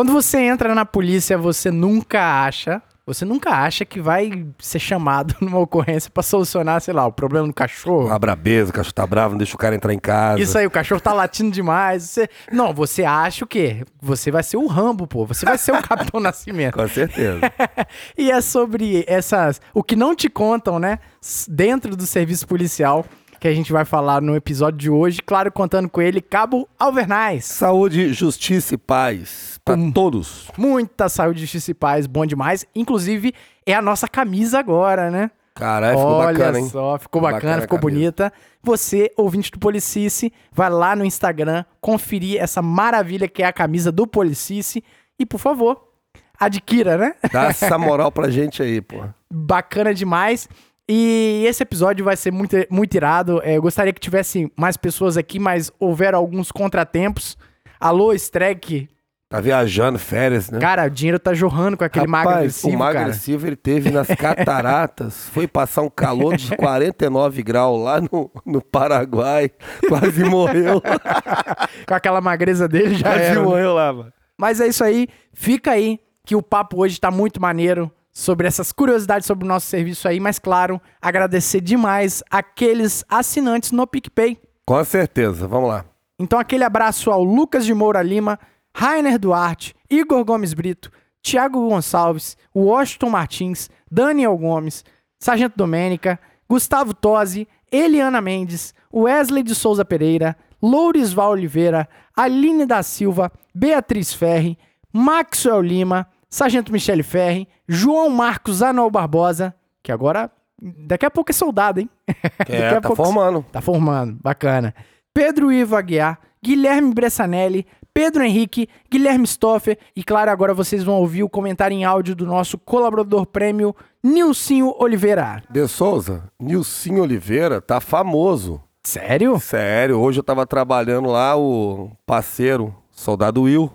Quando você entra na polícia, você nunca acha, você nunca acha que vai ser chamado numa ocorrência pra solucionar, sei lá, o problema do cachorro. Uma brabeza, o cachorro tá bravo, não deixa o cara entrar em casa. Isso aí, o cachorro tá latindo demais. Você... Não, você acha o quê? Você vai ser o Rambo, pô. Você vai ser o Capitão Nascimento. Com certeza. e é sobre essas. O que não te contam, né? Dentro do serviço policial, que a gente vai falar no episódio de hoje. Claro, contando com ele, Cabo Alvernais. Saúde, justiça e paz pra Hum. todos. Muita saúde, justiça e paz, bom demais. Inclusive, é a nossa camisa agora, né? Caralho, ficou Olha bacana, hein? só, ficou bacana, Bacana a ficou bonita. Você, ouvinte do Policice, vai lá no Instagram conferir essa maravilha que é a camisa do Policice. E, por favor, adquira, né? Dá essa moral pra gente aí, pô. bacana demais. E esse episódio vai ser muito, muito irado. É, eu gostaria que tivesse mais pessoas aqui, mas houveram alguns contratempos. Alô, Streck. Tá viajando, férias, né? Cara, o dinheiro tá jorrando com aquele magro Rapaz, agressivo, o magro cara. agressivo ele teve nas cataratas, foi passar um calor de 49 graus lá no, no Paraguai, quase morreu. Com aquela magreza dele já quase era. né? morreu lá, mano. Mas é isso aí. Fica aí que o papo hoje tá muito maneiro sobre essas curiosidades sobre o nosso serviço aí. Mas, claro, agradecer demais aqueles assinantes no PicPay. Com certeza, vamos lá. Então, aquele abraço ao Lucas de Moura Lima, Rainer Duarte, Igor Gomes Brito, Thiago Gonçalves, Washington Martins, Daniel Gomes, Sargento Domênica, Gustavo Tosi, Eliana Mendes, Wesley de Souza Pereira, Lourisval Oliveira, Aline da Silva, Beatriz Ferri, Maxwell Lima, Sargento Michele Ferri, João Marcos Anuel Barbosa, que agora, daqui a pouco é soldado, hein? Daqui É, a tá pouco- formando. Tá formando, bacana. Pedro Ivo Aguiar, Guilherme Bressanelli, Pedro Henrique, Guilherme Stoffer e, claro, agora vocês vão ouvir o comentário em áudio do nosso colaborador prêmio, Nilcinho Oliveira. De Souza, Nilcinho Oliveira tá famoso. Sério? Sério, hoje eu tava trabalhando lá, o parceiro, soldado Will,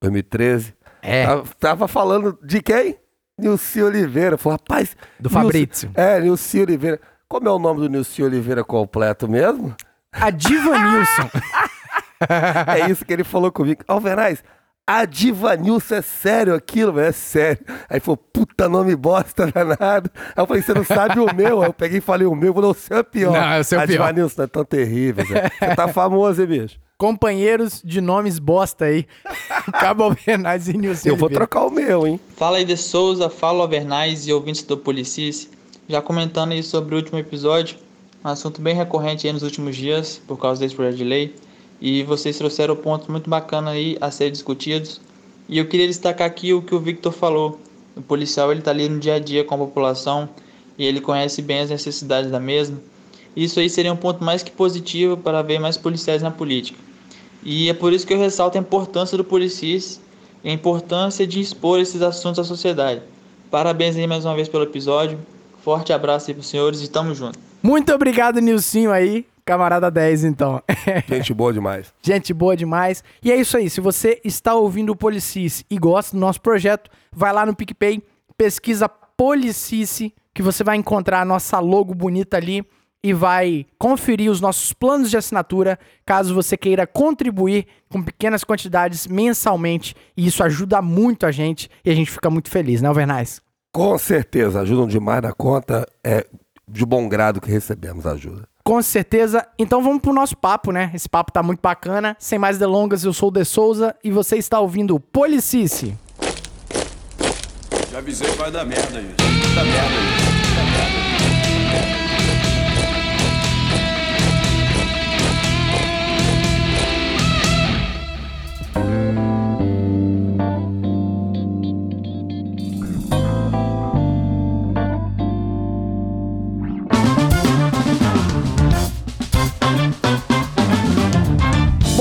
2013. É, Tava, tava falando de quem? Nilci Oliveira. Falei, rapaz. do Fabrício. É, Nilci Oliveira. Como é o nome do Nilci Oliveira completo mesmo? A Diva Nilson. É isso que ele falou comigo. Alveraz, a Diva Nilson é sério aquilo, velho? É sério. Aí falou, puta nome bosta danado. Aí eu falei, você não sabe o meu? Aí eu peguei e falei o meu. Falou, o seu é pior. Não, é o seu a pior. Diva Nilson não é tão terrível, Zé. Você tá famoso, hein, bicho? Companheiros de nomes bosta aí. Cabo Alvernaz e Nilson Eu vou trocar o meu, hein? Fala aí de Souza, fala Alvernais e ouvintes do Policice. Já comentando aí sobre o último episódio, um assunto bem recorrente aí nos últimos dias, por causa desse projeto de lei. E vocês trouxeram pontos muito bacanas aí a ser discutidos. E eu queria destacar aqui o que o Victor falou. O policial ele tá ali no dia a dia com a população e ele conhece bem as necessidades da mesma. Isso aí seria um ponto mais que positivo para ver mais policiais na política. E é por isso que eu ressalto a importância do Policis e a importância de expor esses assuntos à sociedade. Parabéns aí mais uma vez pelo episódio. Forte abraço aí pros senhores e tamo junto. Muito obrigado, Nilcinho aí. Camarada 10, então. Gente boa demais. Gente boa demais. E é isso aí. Se você está ouvindo o Policis e gosta do nosso projeto, vai lá no PicPay, pesquisa Policice, que você vai encontrar a nossa logo bonita ali e vai conferir os nossos planos de assinatura, caso você queira contribuir com pequenas quantidades mensalmente. E isso ajuda muito a gente e a gente fica muito feliz, né, Alvernais? Com certeza, ajudam demais na conta. É de bom grado que recebemos ajuda. Com certeza. Então vamos pro nosso papo, né? Esse papo tá muito bacana. Sem mais delongas, eu sou o De Souza e você está ouvindo Policice. Já avisei que vai dar merda isso. Dá merda isso. Dá merda.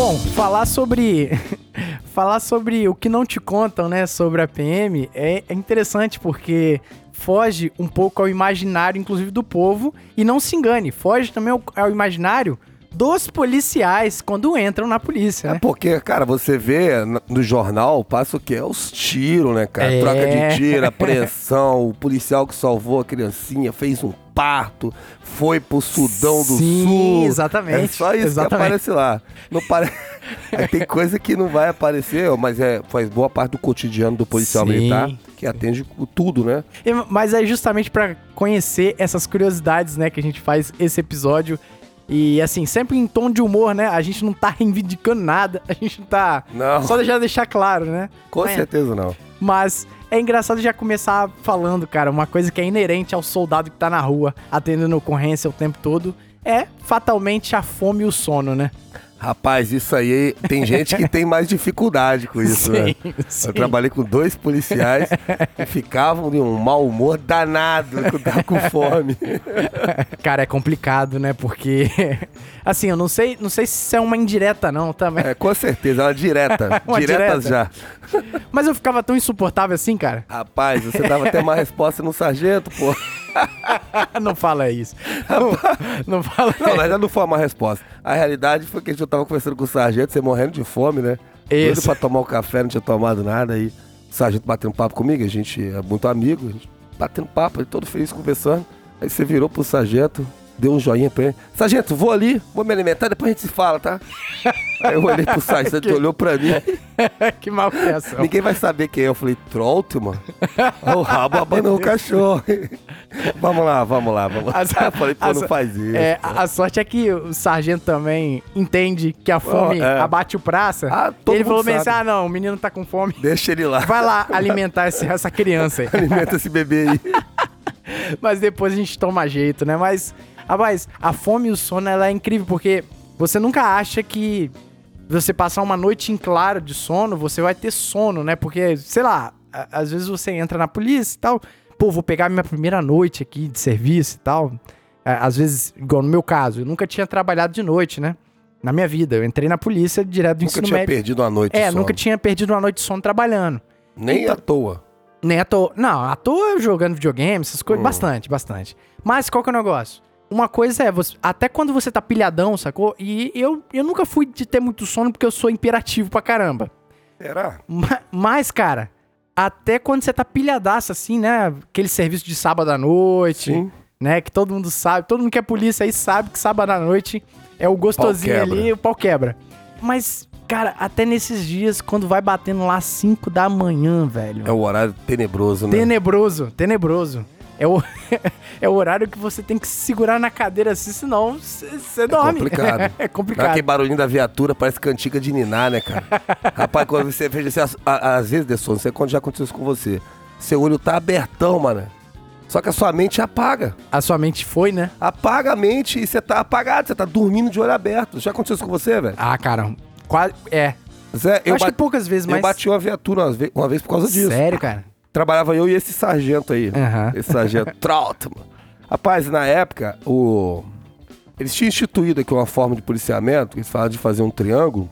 Bom, falar sobre falar sobre o que não te contam, né, sobre a PM é, é interessante porque foge um pouco ao imaginário, inclusive do povo, e não se engane, foge também ao, ao imaginário dos policiais quando entram na polícia, É né? porque, cara, você vê no- jornal, passa o quê? Os tiros, né, cara? É. Troca de tiro, apreensão, o policial que salvou a criancinha, fez um parto, foi pro Sudão do Sim, Sul. exatamente, É só isso exatamente. que aparece lá. Não pare... Aí tem coisa que não vai aparecer, mas é, faz boa parte do cotidiano do policial Sim. militar, que atende tudo, né? Mas é justamente pra conhecer essas curiosidades, né, que a gente faz esse episódio. E assim, sempre em tom de humor, né? A gente não tá reivindicando nada, a gente não tá. Não. Só deixar deixar claro, né? Com É. certeza não. Mas é engraçado já começar falando, cara, uma coisa que é inerente ao soldado que tá na rua, atendendo ocorrência o tempo todo, é fatalmente a fome e o sono, né? Rapaz, isso aí tem gente que tem mais dificuldade com isso, né? sim. Eu trabalhei com dois policiais que ficavam de um mau humor danado com fome. Cara, é complicado, né? Porque assim, eu não sei, não sei se isso é uma indireta não, também. É, com certeza, é uma direta. Uma Diretas direta. já. Mas eu ficava tão insuportável assim, cara. Rapaz, você dava até mais resposta no sargento, pô. não fala isso. Não, não fala. Não, mas já não foi uma resposta. A realidade foi que a gente tava conversando com o sargento, você morrendo de fome, né? Doido Isso. pra tomar um café, não tinha tomado nada. Aí o sargento batendo papo comigo, a gente é muito amigo, a gente batendo papo, todo feliz conversando. Aí você virou pro sargento, deu um joinha pra ele. Sargento, vou ali, vou me alimentar, depois a gente se fala, tá? Aí eu olhei pro sargento, ele olhou pra mim. que mal criação. Ninguém vai saber quem é. Eu falei, Trolltman? o rabo abanou o cachorro. vamos lá, vamos lá, vamos lá. Eu falei, pô, a- não faz isso. É, a, sorte é que o sargento também entende que a fome é. abate o praça. Ah, ele falou bem assim: ah, não, o menino tá com fome. Deixa ele lá. Vai lá alimentar esse- essa criança aí. Alimenta esse bebê aí. Mas depois a gente toma jeito, né? Mas, rapaz, a fome e o sono, ela é incrível, porque você nunca acha que você passar uma noite em claro de sono, você vai ter sono, né? Porque, sei lá, às vezes você entra na polícia e tal, pô, vou pegar minha primeira noite aqui de serviço e tal. É, Às vezes, igual no meu caso, eu nunca tinha trabalhado de noite, né? Na minha vida. Eu entrei na polícia direto do Nunca ensino tinha médio. perdido uma noite É, só. nunca tinha perdido uma noite de sono trabalhando. Nem à toa. Nem à toa. Não, à toa jogando videogame, essas coisas. Hum. Bastante, bastante. Mas qual que é o negócio? Uma coisa é, você, até quando você tá pilhadão, sacou? E eu, eu nunca fui de ter muito sono porque eu sou imperativo pra caramba. Será? Ma- Mas, cara, até quando você tá pilhadaço assim, né? Aquele serviço de sábado à noite, Sim. né? Que todo mundo sabe, todo mundo que é polícia aí sabe que sábado à noite é o gostosinho ali, o pau quebra. Mas, cara, até nesses dias, quando vai batendo lá 5 da manhã, velho. É o horário tenebroso, né? Tenebroso, tenebroso. É o, é o horário que você tem que se segurar na cadeira assim, senão você dorme. complicado. é complicado. aquele barulhinho da viatura, parece cantiga de ninar, né, cara? Rapaz, quando você veja, você, a- a- às vezes, de sono, você quando já aconteceu isso com você, seu olho tá abertão, mano. Só que a sua mente apaga. A sua mente foi, né? Apaga a mente e você tá apagado, você tá dormindo de olho aberto. Já aconteceu isso com você, velho? Ah, cara, quase. É. Zé, Eu, eu, acho ba- que poucas vezes, mas. eu bati uma viatura uma vez, uma vez por causa disso. Sério, cara? Trabalhava eu e esse sargento aí. Aham. Esse sargento Trautmann. Rapaz, na época, o... eles tinham instituído aqui uma forma de policiamento, eles falavam de fazer um triângulo,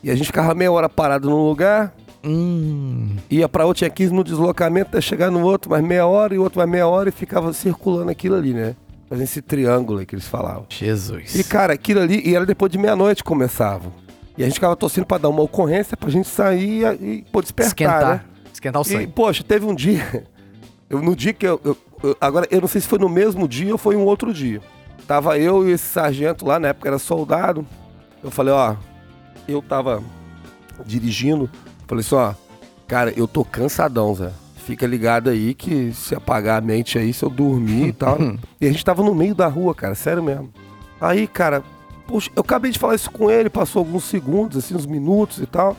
e a gente ficava meia hora parado num lugar, Hum. ia pra outro, tinha 15 no deslocamento, até chegar no outro, mais meia hora, e outro mais meia hora, e ficava circulando aquilo ali, né? Fazendo esse triângulo aí que eles falavam. Jesus. E, cara, aquilo ali, e era depois de meia-noite que começava. E a gente ficava torcendo pra dar uma ocorrência pra gente sair e, e pô, despertar, Esquentar. né? Esquentar o E, sangue. poxa, teve um dia. Eu, no dia que eu, eu- eu- Agora, eu não sei se foi no mesmo dia ou foi um outro dia. Tava eu e esse sargento lá, na época era soldado. Eu falei, ó. Eu tava dirigindo. Falei assim, ó. Cara, eu tô cansadão, Zé. Fica ligado aí que se apagar a mente aí, se eu dormir e tal. e a gente tava no meio da rua, cara, sério mesmo. Aí, cara, poxa, eu acabei de falar isso com ele, passou alguns segundos, assim, uns minutos e tal.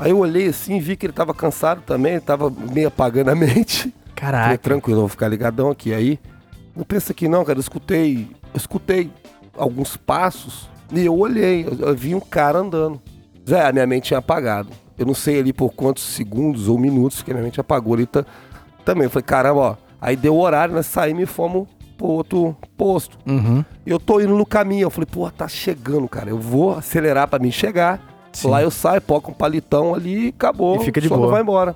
Aí eu olhei assim, vi que ele tava cansado também, ele tava meio apagando a mente. Falei, Caraca. tranquilo, eu vou ficar ligadão aqui. Aí, não pensa que não, cara, eu escutei, eu escutei alguns passos e eu olhei, eu, eu vi um cara andando. Zé, a minha mente tinha apagado. Eu não sei ali por quantos segundos ou minutos que a minha mente apagou ali tá- também. Eu falei, caramba, ó. Aí deu o horário, nós saímos e fomos pro outro posto. Uhum. Eu tô indo no caminho. Eu falei, pô, tá chegando, cara. Eu vou acelerar pra mim chegar. Sim. Lá eu saio, poco um palitão ali e acabou. E fica de boa. vai embora.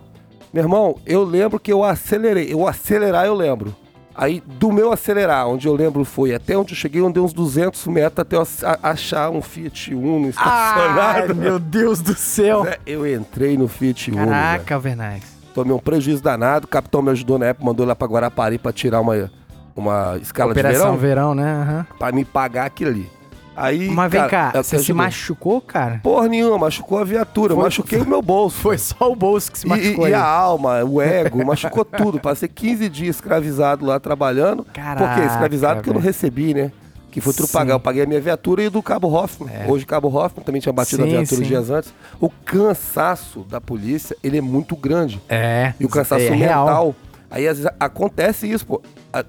Meu irmão, eu lembro que eu acelerei. Eu acelerar, eu lembro. Aí, do meu acelerar, onde eu lembro foi até onde eu cheguei, eu andei uns 200 metros até eu achar um Fiat Uno Ai, estacionado. meu Deus do céu. Eu entrei no Fiat Uno. velho. Caraca, Alvernais. Tomei um prejuízo danado. O capitão me ajudou na época, mandou lá pra Guarapari pra tirar uma, uma escala Operação de verão. Verão, né? Aham. Pra me pagar aquilo ali. Aí, Mas vem cara, cá, você se ajudei. machucou, cara? Porra nenhuma, machucou a viatura, Foi- machuquei o meu bolso. Foi só o bolso que se machucou e, e a alma, o ego, machucou tudo. Passei 15 dias escravizado lá trabalhando. Por Caraca, quê? Escravizado porque eu não recebi, né? Que foi tudo Sim. pagar. Eu paguei a minha viatura e do Cabo Hoffman. É. Hoje Cabo Hoffman também tinha batido Sim, a viatura sim. dias antes. O cansaço da polícia, ele é muito grande. É. E o cansaço é mental. real. Aí às vezes, acontece isso, pô.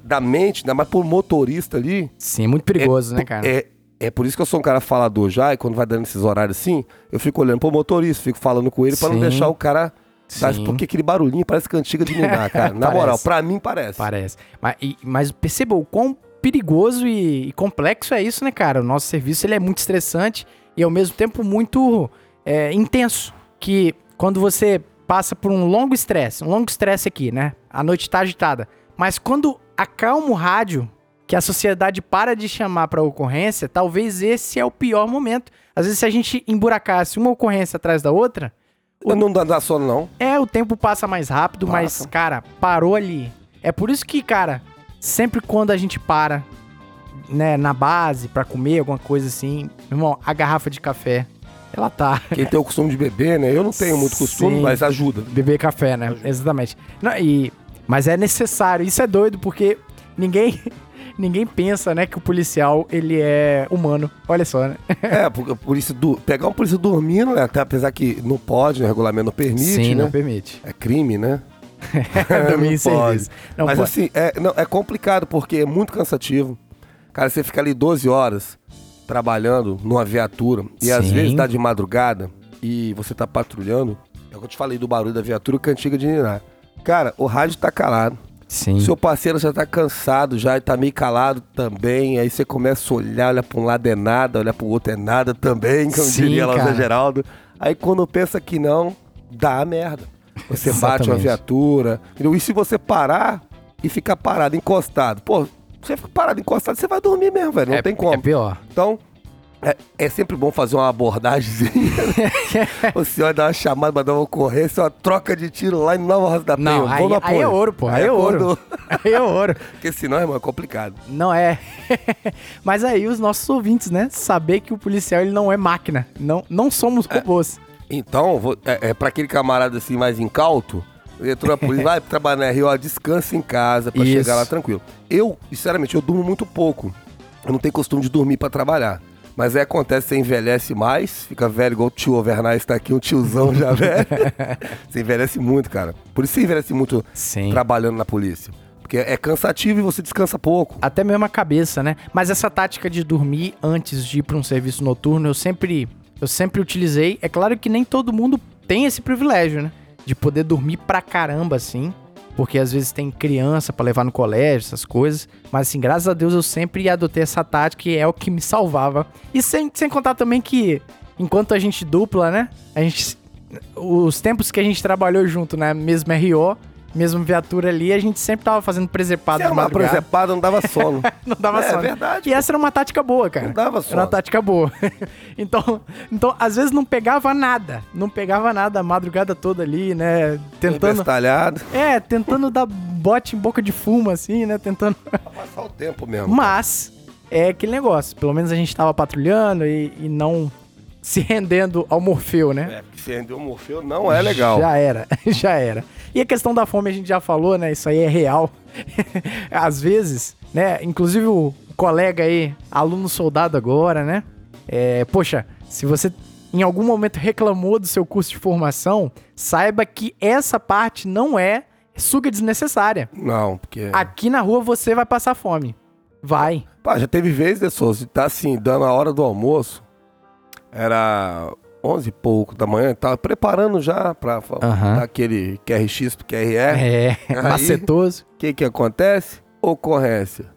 Da mente, ainda mais por motorista ali. Sim, muito perigoso, né, cara? É, é por isso que eu sou um cara falador já, e quando vai dando esses horários assim, eu fico olhando pro motorista, fico falando com ele pra não deixar o cara. Sabe, Sim. porque aquele barulhinho parece cantiga de ninar, cara. Na moral, pra mim parece. Parece. Mas, e- mas perceba o quão perigoso e, e complexo é isso, né, cara? O nosso serviço ele é muito estressante e ao mesmo tempo muito é, intenso. Que quando você passa por um longo estresse, um longo estresse aqui, né? A noite tá agitada. Mas quando acalma o rádio, que a sociedade para de chamar pra ocorrência, talvez esse é o pior momento. Às vezes, se a gente emburacasse uma ocorrência atrás da outra, Não dá, sono, não. é, o tempo passa mais rápido, mas, Passa. cara, parou ali. É por isso que, cara, sempre quando a gente para, né, na base pra comer alguma coisa assim, meu irmão, a garrafa de café, ela tá. Quem tem o costume de beber, né? Eu não tenho muito costume, Sim. mas ajuda. Beber café, né? Exatamente. Não, e, mas é necessário. Isso é doido porque ninguém. Ninguém pensa, né, que o policial, ele é humano. Olha só, né? É, por, por isso, du- pegar um polícia dormindo, né? Até apesar que não pode, né? o regulamento não permite, Sim, né? não permite. É crime, né? Dormir em Não serviço. Não Mas pode. assim, é, não, é complicado porque é muito cansativo. Cara, você fica ali 12 horas trabalhando numa viatura e às Sim. vezes dá de madrugada e você tá patrulhando. É o que eu te falei do barulho da viatura, cantiga de ninar. Cara, o rádio tá calado. Sim. Seu parceiro já tá cansado, já tá meio calado também. Aí você começa a olhar, olha pra um lado é nada, olha pro outro é nada também, como Sim, diria lá o. Geraldo. Aí quando pensa que não, dá a merda. Você bate uma viatura. E se você parar e ficar parado, encostado, pô, você fica parado, encostado, você vai dormir mesmo, velho. Não é, tem como. É pior. Então, é, é sempre bom fazer uma abordagemzinha. né? o senhor dá uma chamada, mandar uma ocorrência, uma troca de tiro lá em Nova Rosa da Penha. Não, aí, aí é ouro, pô. Aí, é quando- ouro. Aí é ouro. Porque senão, irmão, é complicado. Não é. Mas aí os nossos ouvintes, né? Saber que o policial ele não é máquina. Não, não somos robôs. Então, vou, é, é pra aquele camarada assim mais incauto, entrou na polícia, vai trabalhar na Rio, ó, descansa em casa pra Isso. chegar lá tranquilo. Eu, sinceramente, eu durmo muito pouco. Eu não tenho costume de dormir pra trabalhar. Mas aí acontece, você envelhece mais, fica velho igual o tio Overnais tá aqui, um tiozão já velho. você envelhece muito, cara. Por isso você envelhece muito Sim. trabalhando na polícia. Porque é cansativo e você descansa pouco. Até mesmo a cabeça, né? Mas essa tática de dormir antes de ir pra um serviço noturno, eu sempre, eu sempre utilizei. É claro que nem todo mundo tem esse privilégio, né? De poder dormir pra caramba, assim. Porque às vezes tem criança pra levar no colégio, essas coisas. Mas assim, graças a Deus eu sempre adotei essa tática e é o que me salvava. E sem, sem contar também que, enquanto a gente dupla, né? A gente. Os tempos que a gente trabalhou junto na mesma RO, mesma viatura ali, a gente sempre tava fazendo presepado Se era uma presepada, não dava sono. Não dava É, sono. verdade, E essa era uma tática boa, cara. Não dava Era uma sono. tática boa. então, então, às vezes não pegava nada. Não pegava nada a madrugada toda ali, né? Tentando. Bestalhado. É, tentando dar bote em boca de fumo, assim, né? Tentando. Pra passar o tempo mesmo. Mas, é aquele negócio. Pelo menos a gente tava patrulhando e, e não se rendendo ao Morfeu, né? É, porque se rendeu o Morfeu não é legal. Já era, já era. E a questão da fome a gente já falou, né? Isso aí é real. Às vezes, né? Inclusive o colega aí, aluno soldado agora, né? É, poxa, se você em algum momento reclamou do seu curso de formação, saiba que essa parte não é suga desnecessária. Não, porque. Aqui na rua você vai passar fome. Vai. Pá, já teve vezes, né, Souza, tá assim, dando a hora do almoço. Era 11 e pouco da manhã, tava preparando já Aham. dar aquele QRX pro QRE. É, Aí- macetoso. O que que acontece? Ocorrência.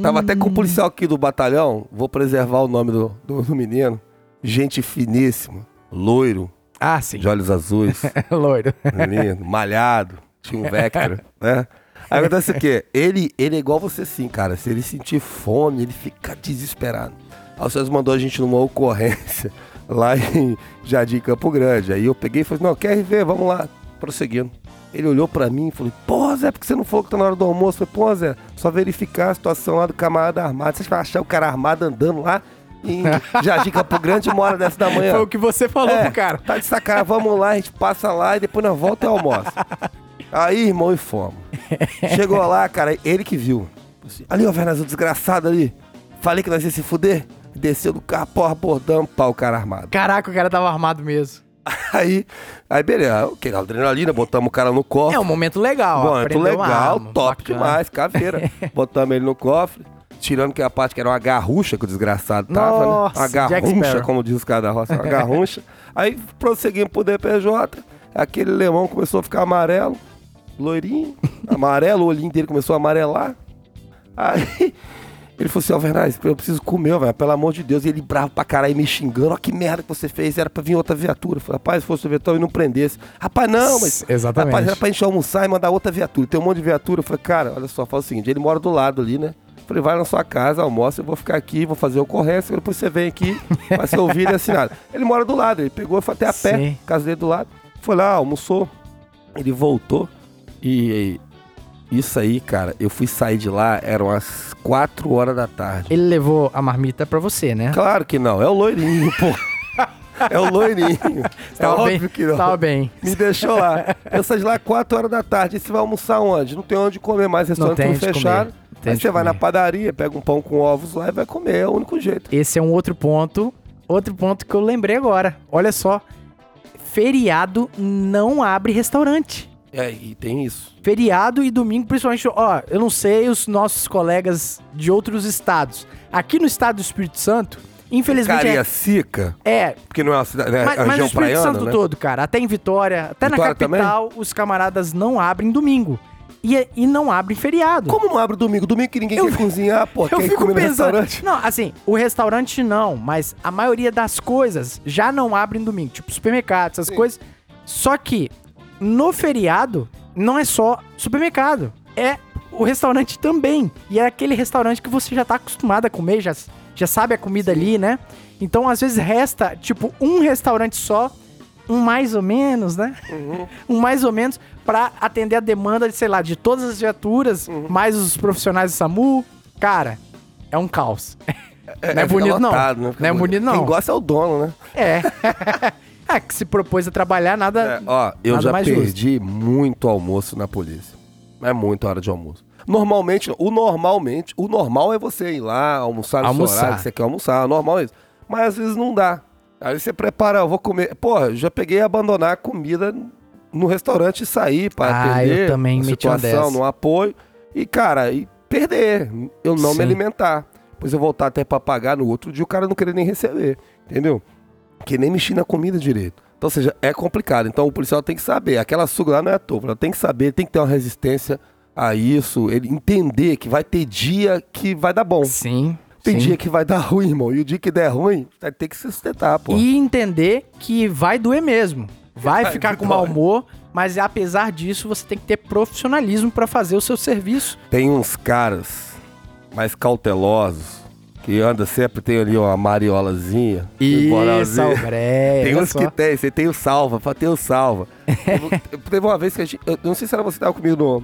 Tava até Hum. com o policial aqui do batalhão, vou preservar o nome do, do, do menino. Gente finíssima, loiro, Ah, sim. de olhos azuis, Loiro. lindo, malhado, tinha um Vectra, né? Aí acontece o quê? Ele, ele é igual você sim, cara. Se ele sentir fome, ele fica desesperado. Aí o César mandou a gente numa ocorrência lá em Jardim Campo Grande. Aí eu peguei e falei, não, quer ver? Vamos lá. Prosseguindo. Ele olhou pra mim e falou, pô, Zé, por que você não falou que tá na hora do almoço? Eu falei, pô, Zé, só verificar a situação lá do camarada armado. Vocês vão achar o cara armado andando lá em Jardim Campo Grande uma hora dessa da manhã. Foi o que você falou É, pro cara. Tá de sacanagem, vamos lá, a gente passa lá e depois nós volta e almoça. Aí, irmão, e fomos. Chegou lá, cara, ele que viu. Assim, Ali, ó, Fernando, o desgraçado ali. Falei que nós ia se fuder. Desceu do carro, porra, bordão, pau, cara armado. Caraca, o cara tava armado mesmo. Aí, aí beleza, ok, adrenalina, botamos o cara no cofre. É um momento legal. Muito aprendeu uma legal, arma, top bacana. demais, caveira. Botamos ele no cofre, tirando que a parte que era uma garrucha que o desgraçado tava, Nossa, né? Uma Sparrow. como diz os caras da roça, uma garruncha. Aí prosseguimos pro DPJ, aquele lemão começou a ficar amarelo, loirinho, amarelo, o olhinho dele começou a amarelar. Aí ele falou assim, ó, Vernais, eu preciso comer, velho, pelo amor de Deus. E ele bravo pra caralho, me xingando, ó, que merda que você fez, era pra vir outra viatura. Eu falei, rapaz, se fosse o viatura, eu não prendesse. Rapaz, não, mas... Exatamente. Rapaz, era pra gente almoçar e mandar outra viatura. Tem um monte de viatura. Eu falei, cara, olha só, fala o seguinte, ele mora do lado ali, né? Falei, vai na sua casa, almoça, eu vou ficar aqui, vou fazer ocorrência, depois você vem aqui, vai ser ouvido e assinado. Ele mora do lado, ele pegou e foi até a pé, Sim. casa dele do lado. Foi lá, almoçou, ele voltou e, e isso aí, cara, eu fui sair de lá, eram as 4 horas da tarde. Ele levou a marmita pra você, né? Claro que não, é o loirinho, pô. É o loirinho. É Tava óbvio bem, que não. Tava bem. Me deixou lá. Eu saí de lá 4 horas da tarde. E você vai almoçar onde? Não tem onde comer mais, restaurante tem tudo fechado. Não Aí você vai comer. na padaria, pega um pão com ovos lá e vai comer. É o único jeito. Esse é um outro ponto. Outro ponto que eu lembrei agora. Olha só. Feriado não abre restaurante. É, e tem isso. Feriado e domingo, principalmente, ó, eu não sei os nossos colegas de outros estados. Aqui no estado do Espírito Santo, infelizmente Cariacica, é, é porque não é uma cidade, né, mas, a mas o região Espírito praiana, Santo né? todo, cara, até em Vitória, até na Vitória capital, os camaradas não abrem domingo. E, e não abrem feriado. Como não abre domingo? Domingo que ninguém Eu- quer cozinhar, pô. Eu quer ir fico comer no pensando. restaurante. Não, assim, o restaurante não, mas a maioria das coisas já não abrem domingo, tipo supermercado, essas Sim. coisas. Só que no feriado não é só supermercado, é o restaurante também. E é aquele restaurante que você já tá acostumado a comer, já, já sabe a comida ali, né? Então às vezes resta, tipo, um restaurante só, um mais ou menos, né? Uhum. um mais ou menos pra atender a demanda, de, sei lá, de todas as viaturas, Uhum. mais os profissionais do SAMU. Cara, é um caos. não é fica bonito, não. lotado, né? Fica Não é bonito, não. Quem gosta é o dono, né? É. é, que se propôs a trabalhar, nada. É, ó, eu nada já mais justo. perdi muito almoço na polícia. É muito hora de almoço. Normalmente, o normalmente, o normal é você ir lá, almoçar no Almoçar. horário que você quer almoçar, normal é isso. Mas às vezes não dá. Aí você prepara, eu vou comer. Porra, eu já peguei a abandonar a comida no restaurante e sair pra Ah, atender eu também a situação, no apoio. E, cara, e perder, eu não Sim. me alimentar. Depois eu voltar até pra pagar no outro dia, o cara não querer nem receber, entendeu? Que nem mexer na comida direito. Então, ou seja, é complicado. Então o policial tem que saber. Aquela suga lá não é à toa. Ela tem que saber, tem que ter uma resistência a isso. Ele entender que vai ter dia que vai dar bom. Sim. Tem sim. dia que vai dar ruim, irmão. E o dia que der ruim, vai ter que se sustentar, pô. E entender que vai doer mesmo. Vai Vai, ficar com mau humor, mas apesar disso, você tem que ter profissionalismo pra fazer o seu serviço. Tem uns caras mais cautelosos que anda sempre, tem ali uma mariolazinha. moralzinho. Albré. Tem uns só. que tem, você tem o salva, ter o salva. Eu- Teve uma vez que a gente. Eu não sei se era você que tava comigo no,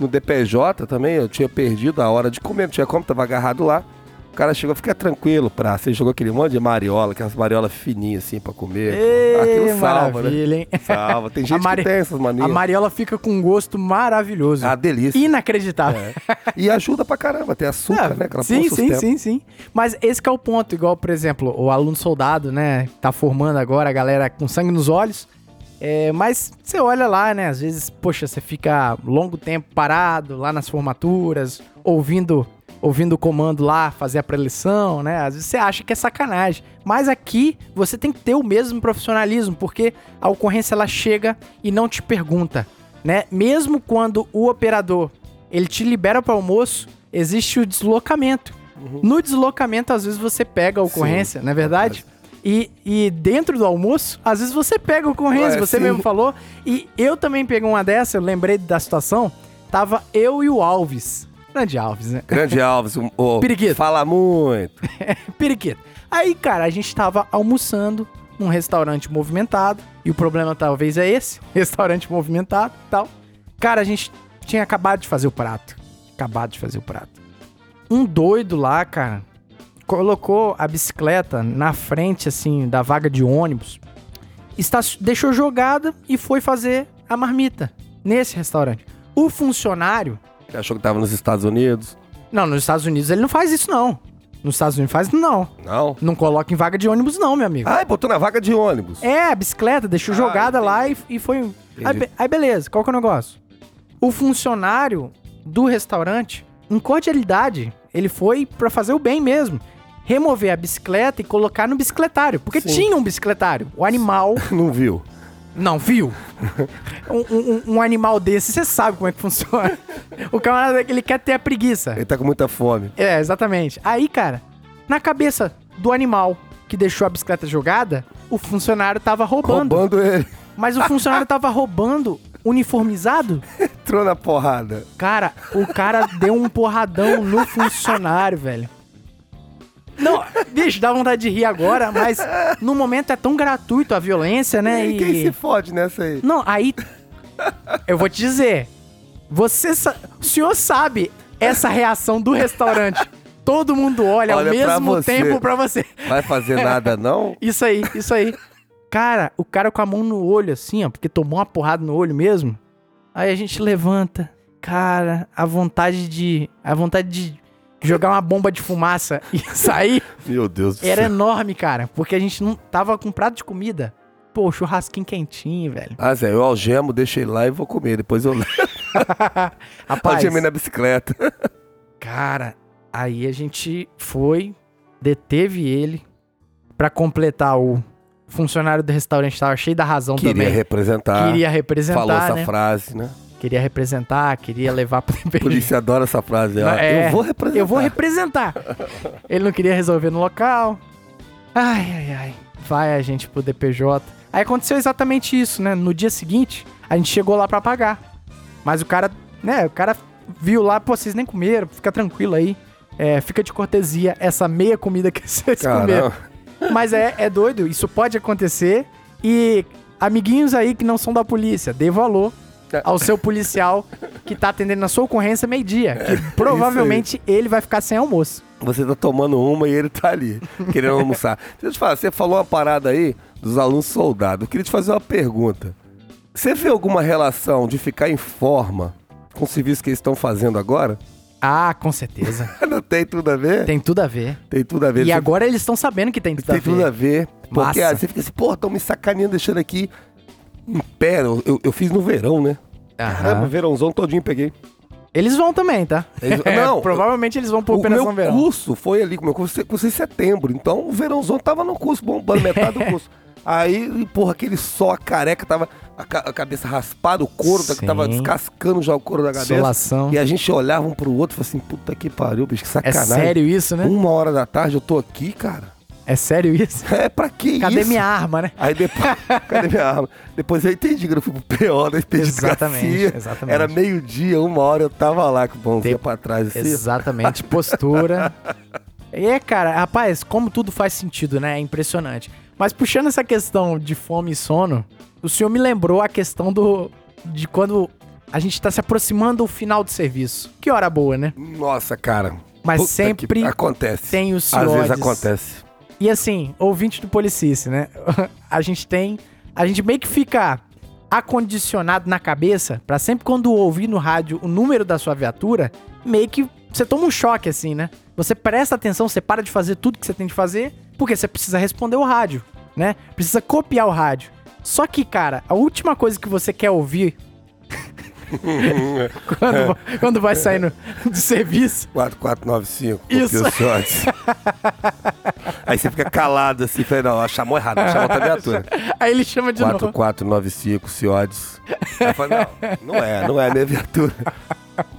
no DPJ também, eu tinha perdido a hora de comer, não tinha como, tava agarrado lá. O cara chegou, fica tranquilo, pra. Você jogou aquele monte de mariola, aquelas mariolas fininhas assim pra comer. Ei, Aquilo salva, né? hein? Salva. Tem gente A Mari- que tem essas A manias. Mariola fica com um gosto maravilhoso. É uma delícia. Inacreditável. E ajuda pra caramba, tem açúcar, É, né? Aquela sim, sim, sim, sim. Mas esse que é o ponto, igual, por exemplo, o aluno soldado, né? Tá formando agora a galera com sangue nos olhos. É, mas você olha lá, né? Às vezes, poxa, você fica longo tempo parado lá nas formaturas, ouvindo ouvindo o comando lá, fazer a preleção, né? Às vezes você acha que é sacanagem. Mas aqui você tem que ter o mesmo profissionalismo, porque a ocorrência ela chega e não te pergunta, né? Mesmo quando o operador ele te libera para almoço, existe o deslocamento. No deslocamento, às vezes você pega a ocorrência, não é verdade? E, e dentro do almoço, às vezes você pega a ocorrência, Ué, você sim. mesmo falou. E eu também peguei uma dessa, eu lembrei da situação. tava eu e o Alves. Grande Alves, né? Grande Alves, o, o- Periquito. fala muito. Periquito. Aí, cara, a gente tava almoçando num restaurante movimentado. E o problema talvez é esse: restaurante movimentado e tal. Cara, a gente tinha acabado de fazer o prato. Acabado de fazer o prato. Um doido lá, cara, colocou a bicicleta na frente, assim, da vaga de ônibus. Está, deixou jogada e foi fazer a marmita nesse restaurante. O funcionário Você achou que tava nos Estados Unidos? não, nos Estados Unidos ele não faz isso, não. Nos Estados Unidos faz não. Não. Não coloca em vaga de ônibus, não, meu amigo. Ah, botou na vaga de ônibus. É, a bicicleta, deixou Ah, jogada lá e, e foi. Aí, be- aí beleza, qual que é o negócio? O funcionário do restaurante, em cordialidade, ele foi pra fazer o bem mesmo. Remover a bicicleta e colocar no bicicletário. Porque Sim. tinha um bicicletário. O animal. Não viu? Não, viu? Um, um- um animal desse, você sabe como é que funciona. O camarada, ele quer ter a preguiça. Ele tá com muita fome. É, exatamente. Aí, cara, na cabeça do animal que deixou a bicicleta jogada, o funcionário tava roubando. Roubando ele. Mas o funcionário tava roubando uniformizado? Entrou na porrada. Cara, o cara deu um porradão no funcionário, velho. Não, bicho, dá vontade de rir agora, mas no momento é tão gratuito a violência, né? E quem se fode nessa aí? Não, aí. Eu vou te dizer. Você. sa- O senhor sabe essa reação do restaurante. Todo mundo olha, Olha ao pra mesmo você. tempo pra você. Vai fazer nada, não? Isso aí, isso aí. Cara, o cara com a mão no olho, assim, ó, porque tomou uma porrada no olho mesmo. Aí a gente levanta. Cara, a vontade de. A vontade de jogar uma bomba de fumaça e sair Meu Deus do era céu. enorme, cara. Porque a gente não tava com prato de comida. Pô, churrasquinho quentinho, velho. Ah, Zé, eu algemo, deixo ele lá e vou comer. Depois eu. Rapaz, Algemei na bicicleta. cara, aí a gente foi, deteve ele pra completar o funcionário do restaurante tava cheio da razão Queria também. representar. Queria representar, Falou essa né? frase, né? Queria representar, queria levar pro A polícia adora essa frase. ó. É, eu vou representar. Eu vou representar. Ele não queria resolver no local. Ai, ai, ai. Vai a gente pro DPJ. Aí aconteceu exatamente isso, né? No dia seguinte, a gente chegou lá pra pagar. Mas o cara, né? O cara viu lá, pô, vocês nem comeram, fica tranquilo aí. É, fica de cortesia essa meia comida que vocês comeram. Caramba. Mas é, é doido, isso pode acontecer. E amiguinhos aí que não são da polícia, dê valor ao seu policial que tá atendendo na sua ocorrência meio-dia. Que provavelmente ele vai ficar sem almoço. Você tá tomando uma e ele tá ali, querendo almoçar. Deixa eu te falar, você falou uma parada aí dos alunos soldados. Eu queria te fazer uma pergunta. Você vê alguma relação de ficar em forma com o serviço que eles estão fazendo agora? Ah, com certeza. Não tem tudo a ver? Tem tudo a ver. Tem tudo a ver. E Você- agora eles estão sabendo que tem tudo a tem tudo a ver. ver. Porque Massa. ah, você fica assim, pô, estão me sacaneando, deixando aqui em pé. Eu, eu- eu fiz no verão, né? Caramba, Aham. verãozão todinho peguei. Eles vão também, tá? Eles- É, não, provavelmente eles vão pro o Operação meu Verão. curso foi ali, meu curso curso em setembro. Então o verãozão tava no curso, bombando metade do curso. Aí, porra, aquele só, a careca, tava a, ca- a cabeça raspada, o couro Sim. tava descascando já o couro da cabeça. Solação. E a gente olhava um pro outro e falava assim, puta que pariu, bicho, que É sacanagem. sério isso, né? Uma hora da tarde eu tô aqui, cara. É sério isso? É, pra que Cadê isso? minha arma, né? Aí depois, cadê minha arma? Depois eu entendi que eu fui pro PO da expedição. Exatamente, exatamente. Era meio-dia, uma hora eu tava lá com o pãozinho Tem- pra trás assim. Exatamente, postura. É, cara, rapaz, como tudo faz sentido, né? É impressionante. Mas puxando essa questão de fome e sono, o senhor me lembrou a questão do de quando a gente tá se aproximando do final do serviço. Que hora boa, né? Nossa, cara. Mas Puta sempre acontece. tem os Às vezes senhores. acontece. E assim, ouvinte do Policice, né? a gente tem. A gente meio que fica acondicionado na cabeça pra sempre quando ouvir no rádio o número da sua viatura, meio que você toma um choque, assim, né? Você presta atenção, você para de fazer tudo que você tem de fazer, porque você precisa responder o rádio, né? Precisa copiar o rádio. Só que, cara, a última coisa que você quer ouvir quando, quando vai sair no- do serviço 4495, Isso. Aí você fica calado assim, fala, não, chamou errado, chamou outra viatura. Aí ele chama de novo. 4495, Ciodes. Eu falo, não, não é, não é a minha viatura.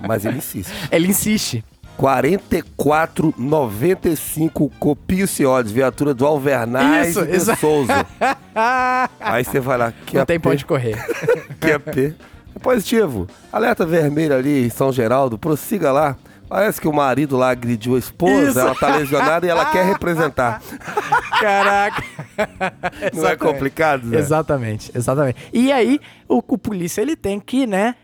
Mas ele insiste. Ele insiste. 4495, copia o Ciodes, viatura do Alvernaz Isso, e de exa- Souza. Aí você vai lá, que Não tem pra onde correr. que AP. Positivo. Alerta vermelho ali em São Geraldo, prossiga lá. Parece que o marido lá agrediu a esposa, Isso. ela tá lesionada e ela quer representar. Caraca. Não é complicado, Zé? Exatamente, exatamente. E aí, o, o polícia, ele tem que, né,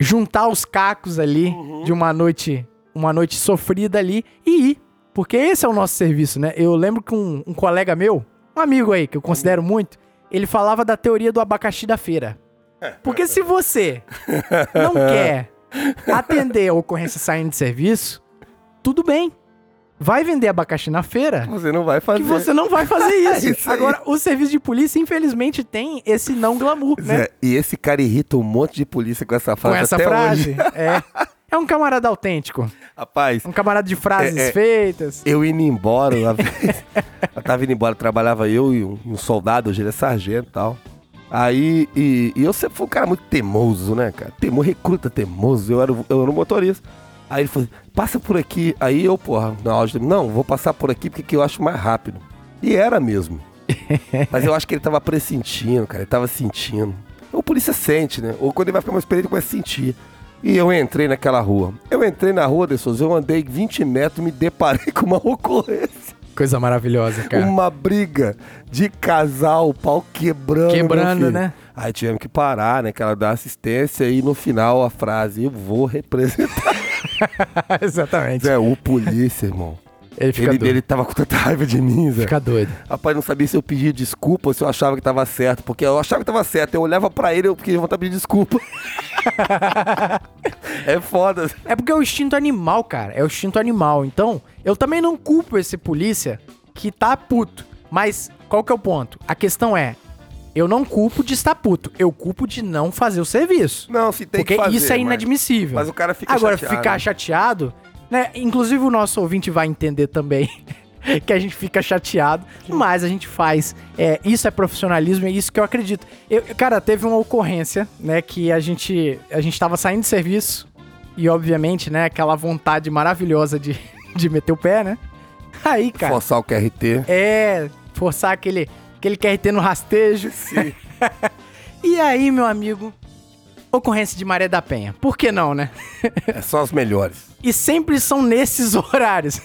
juntar os cacos ali Uhum. de uma noite, uma noite sofrida ali e ir. Porque esse é o nosso serviço, né? Eu lembro que um, um colega meu, um amigo aí, que eu considero muito, ele falava da teoria do abacaxi da feira. Porque se você não quer atender a ocorrência saindo de serviço, tudo bem. Vai vender abacaxi na feira, Você não vai fazer. que você não vai fazer isso. Isso aí. Agora, o serviço de polícia, infelizmente, tem esse não glamour, né? Zé, e esse cara irrita um monte de polícia com essa frase Com essa até frase. hoje. É. É um camarada autêntico. Rapaz, Um camarada de frases É, é. feitas. eu indo embora uma vez. eu tava indo embora, trabalhava eu e um, e um soldado, hoje ele é sargento e tal. Aí, e, e eu sempre fui um cara muito teimoso, né, cara? Temo, recruta teimoso, eu era, o- eu era o motorista. Aí ele falou, passa por aqui. Aí eu, porra, na hora não, vou passar por aqui porque que eu acho mais rápido. E era mesmo. Mas eu acho que ele tava pressentindo, cara, ele tava sentindo. O polícia sente, né? Ou quando ele vai ficar mais experiente, ele começa a sentir. E eu entrei naquela rua. Eu entrei na rua, De Souza, eu andei 20 metros, me deparei com uma ocorrência. Coisa maravilhosa, cara. Uma briga de casal, o pau quebrando. Quebrando, né? Aí tivemos que parar, né? Que ela dá assistência e no final a frase, eu vou representar. Exatamente. Zé, o polícia, irmão. Ele fica Ele, doido. ele tava com tanta raiva de mim, Zé. Fica doido. Rapaz, não sabia se eu pedia desculpa ou se eu achava que tava certo. Porque eu achava que tava certo. Eu olhava pra ele, eu queria vontade de pedir desculpa. é foda. É porque é o instinto animal, cara. É o instinto animal. Então, eu também não culpo esse polícia que tá puto. Mas qual que é o ponto? A questão é, eu não culpo de estar puto. Eu culpo de não fazer o serviço. Não, se tem porque que fazer. isso é mas- inadmissível. Mas o cara fica Agora, chateado. ficar chateado, né? Inclusive o nosso ouvinte vai entender também que a gente fica chateado, mas a gente faz. É, isso é profissionalismo, é isso que eu acredito. Eu, cara, teve uma ocorrência, né? Que a gente, a gente tava saindo de serviço e, obviamente, né? Aquela vontade maravilhosa de, de meter o pé, né? Aí, cara, Forçar o QRT. é forçar aquele, aquele QRT no rastejo. Sim. E aí, meu amigo, ocorrência de Maré da Penha. Por que não, né? É só os melhores. E sempre são nesses horários.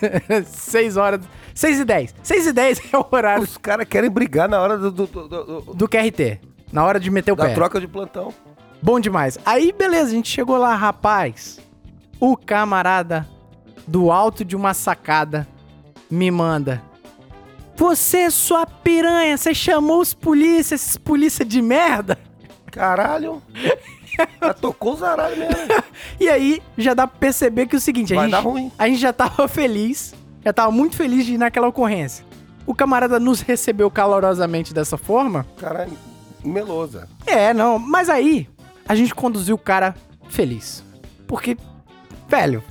6 horas. 6 e 10. 6 e 10 é o horário Os caras querem brigar na hora do, do- do- do- do QRT. Na hora de meter o da pé. troca de plantão. Bom demais. Aí, beleza, a gente chegou lá, rapaz. O camarada do alto de uma sacada me manda. Você, sua piranha, você chamou os polícia, esses polícia de merda? Caralho. Já tocou os aralhos mesmo. E aí, já dá pra perceber que é o seguinte, a Vai gente, dar ruim. a gente já tava feliz, já tava muito feliz de ir naquela ocorrência. O camarada nos recebeu calorosamente dessa forma. Caralho, melosa. É, não, mas aí a gente conduziu o cara feliz. Porque, velho,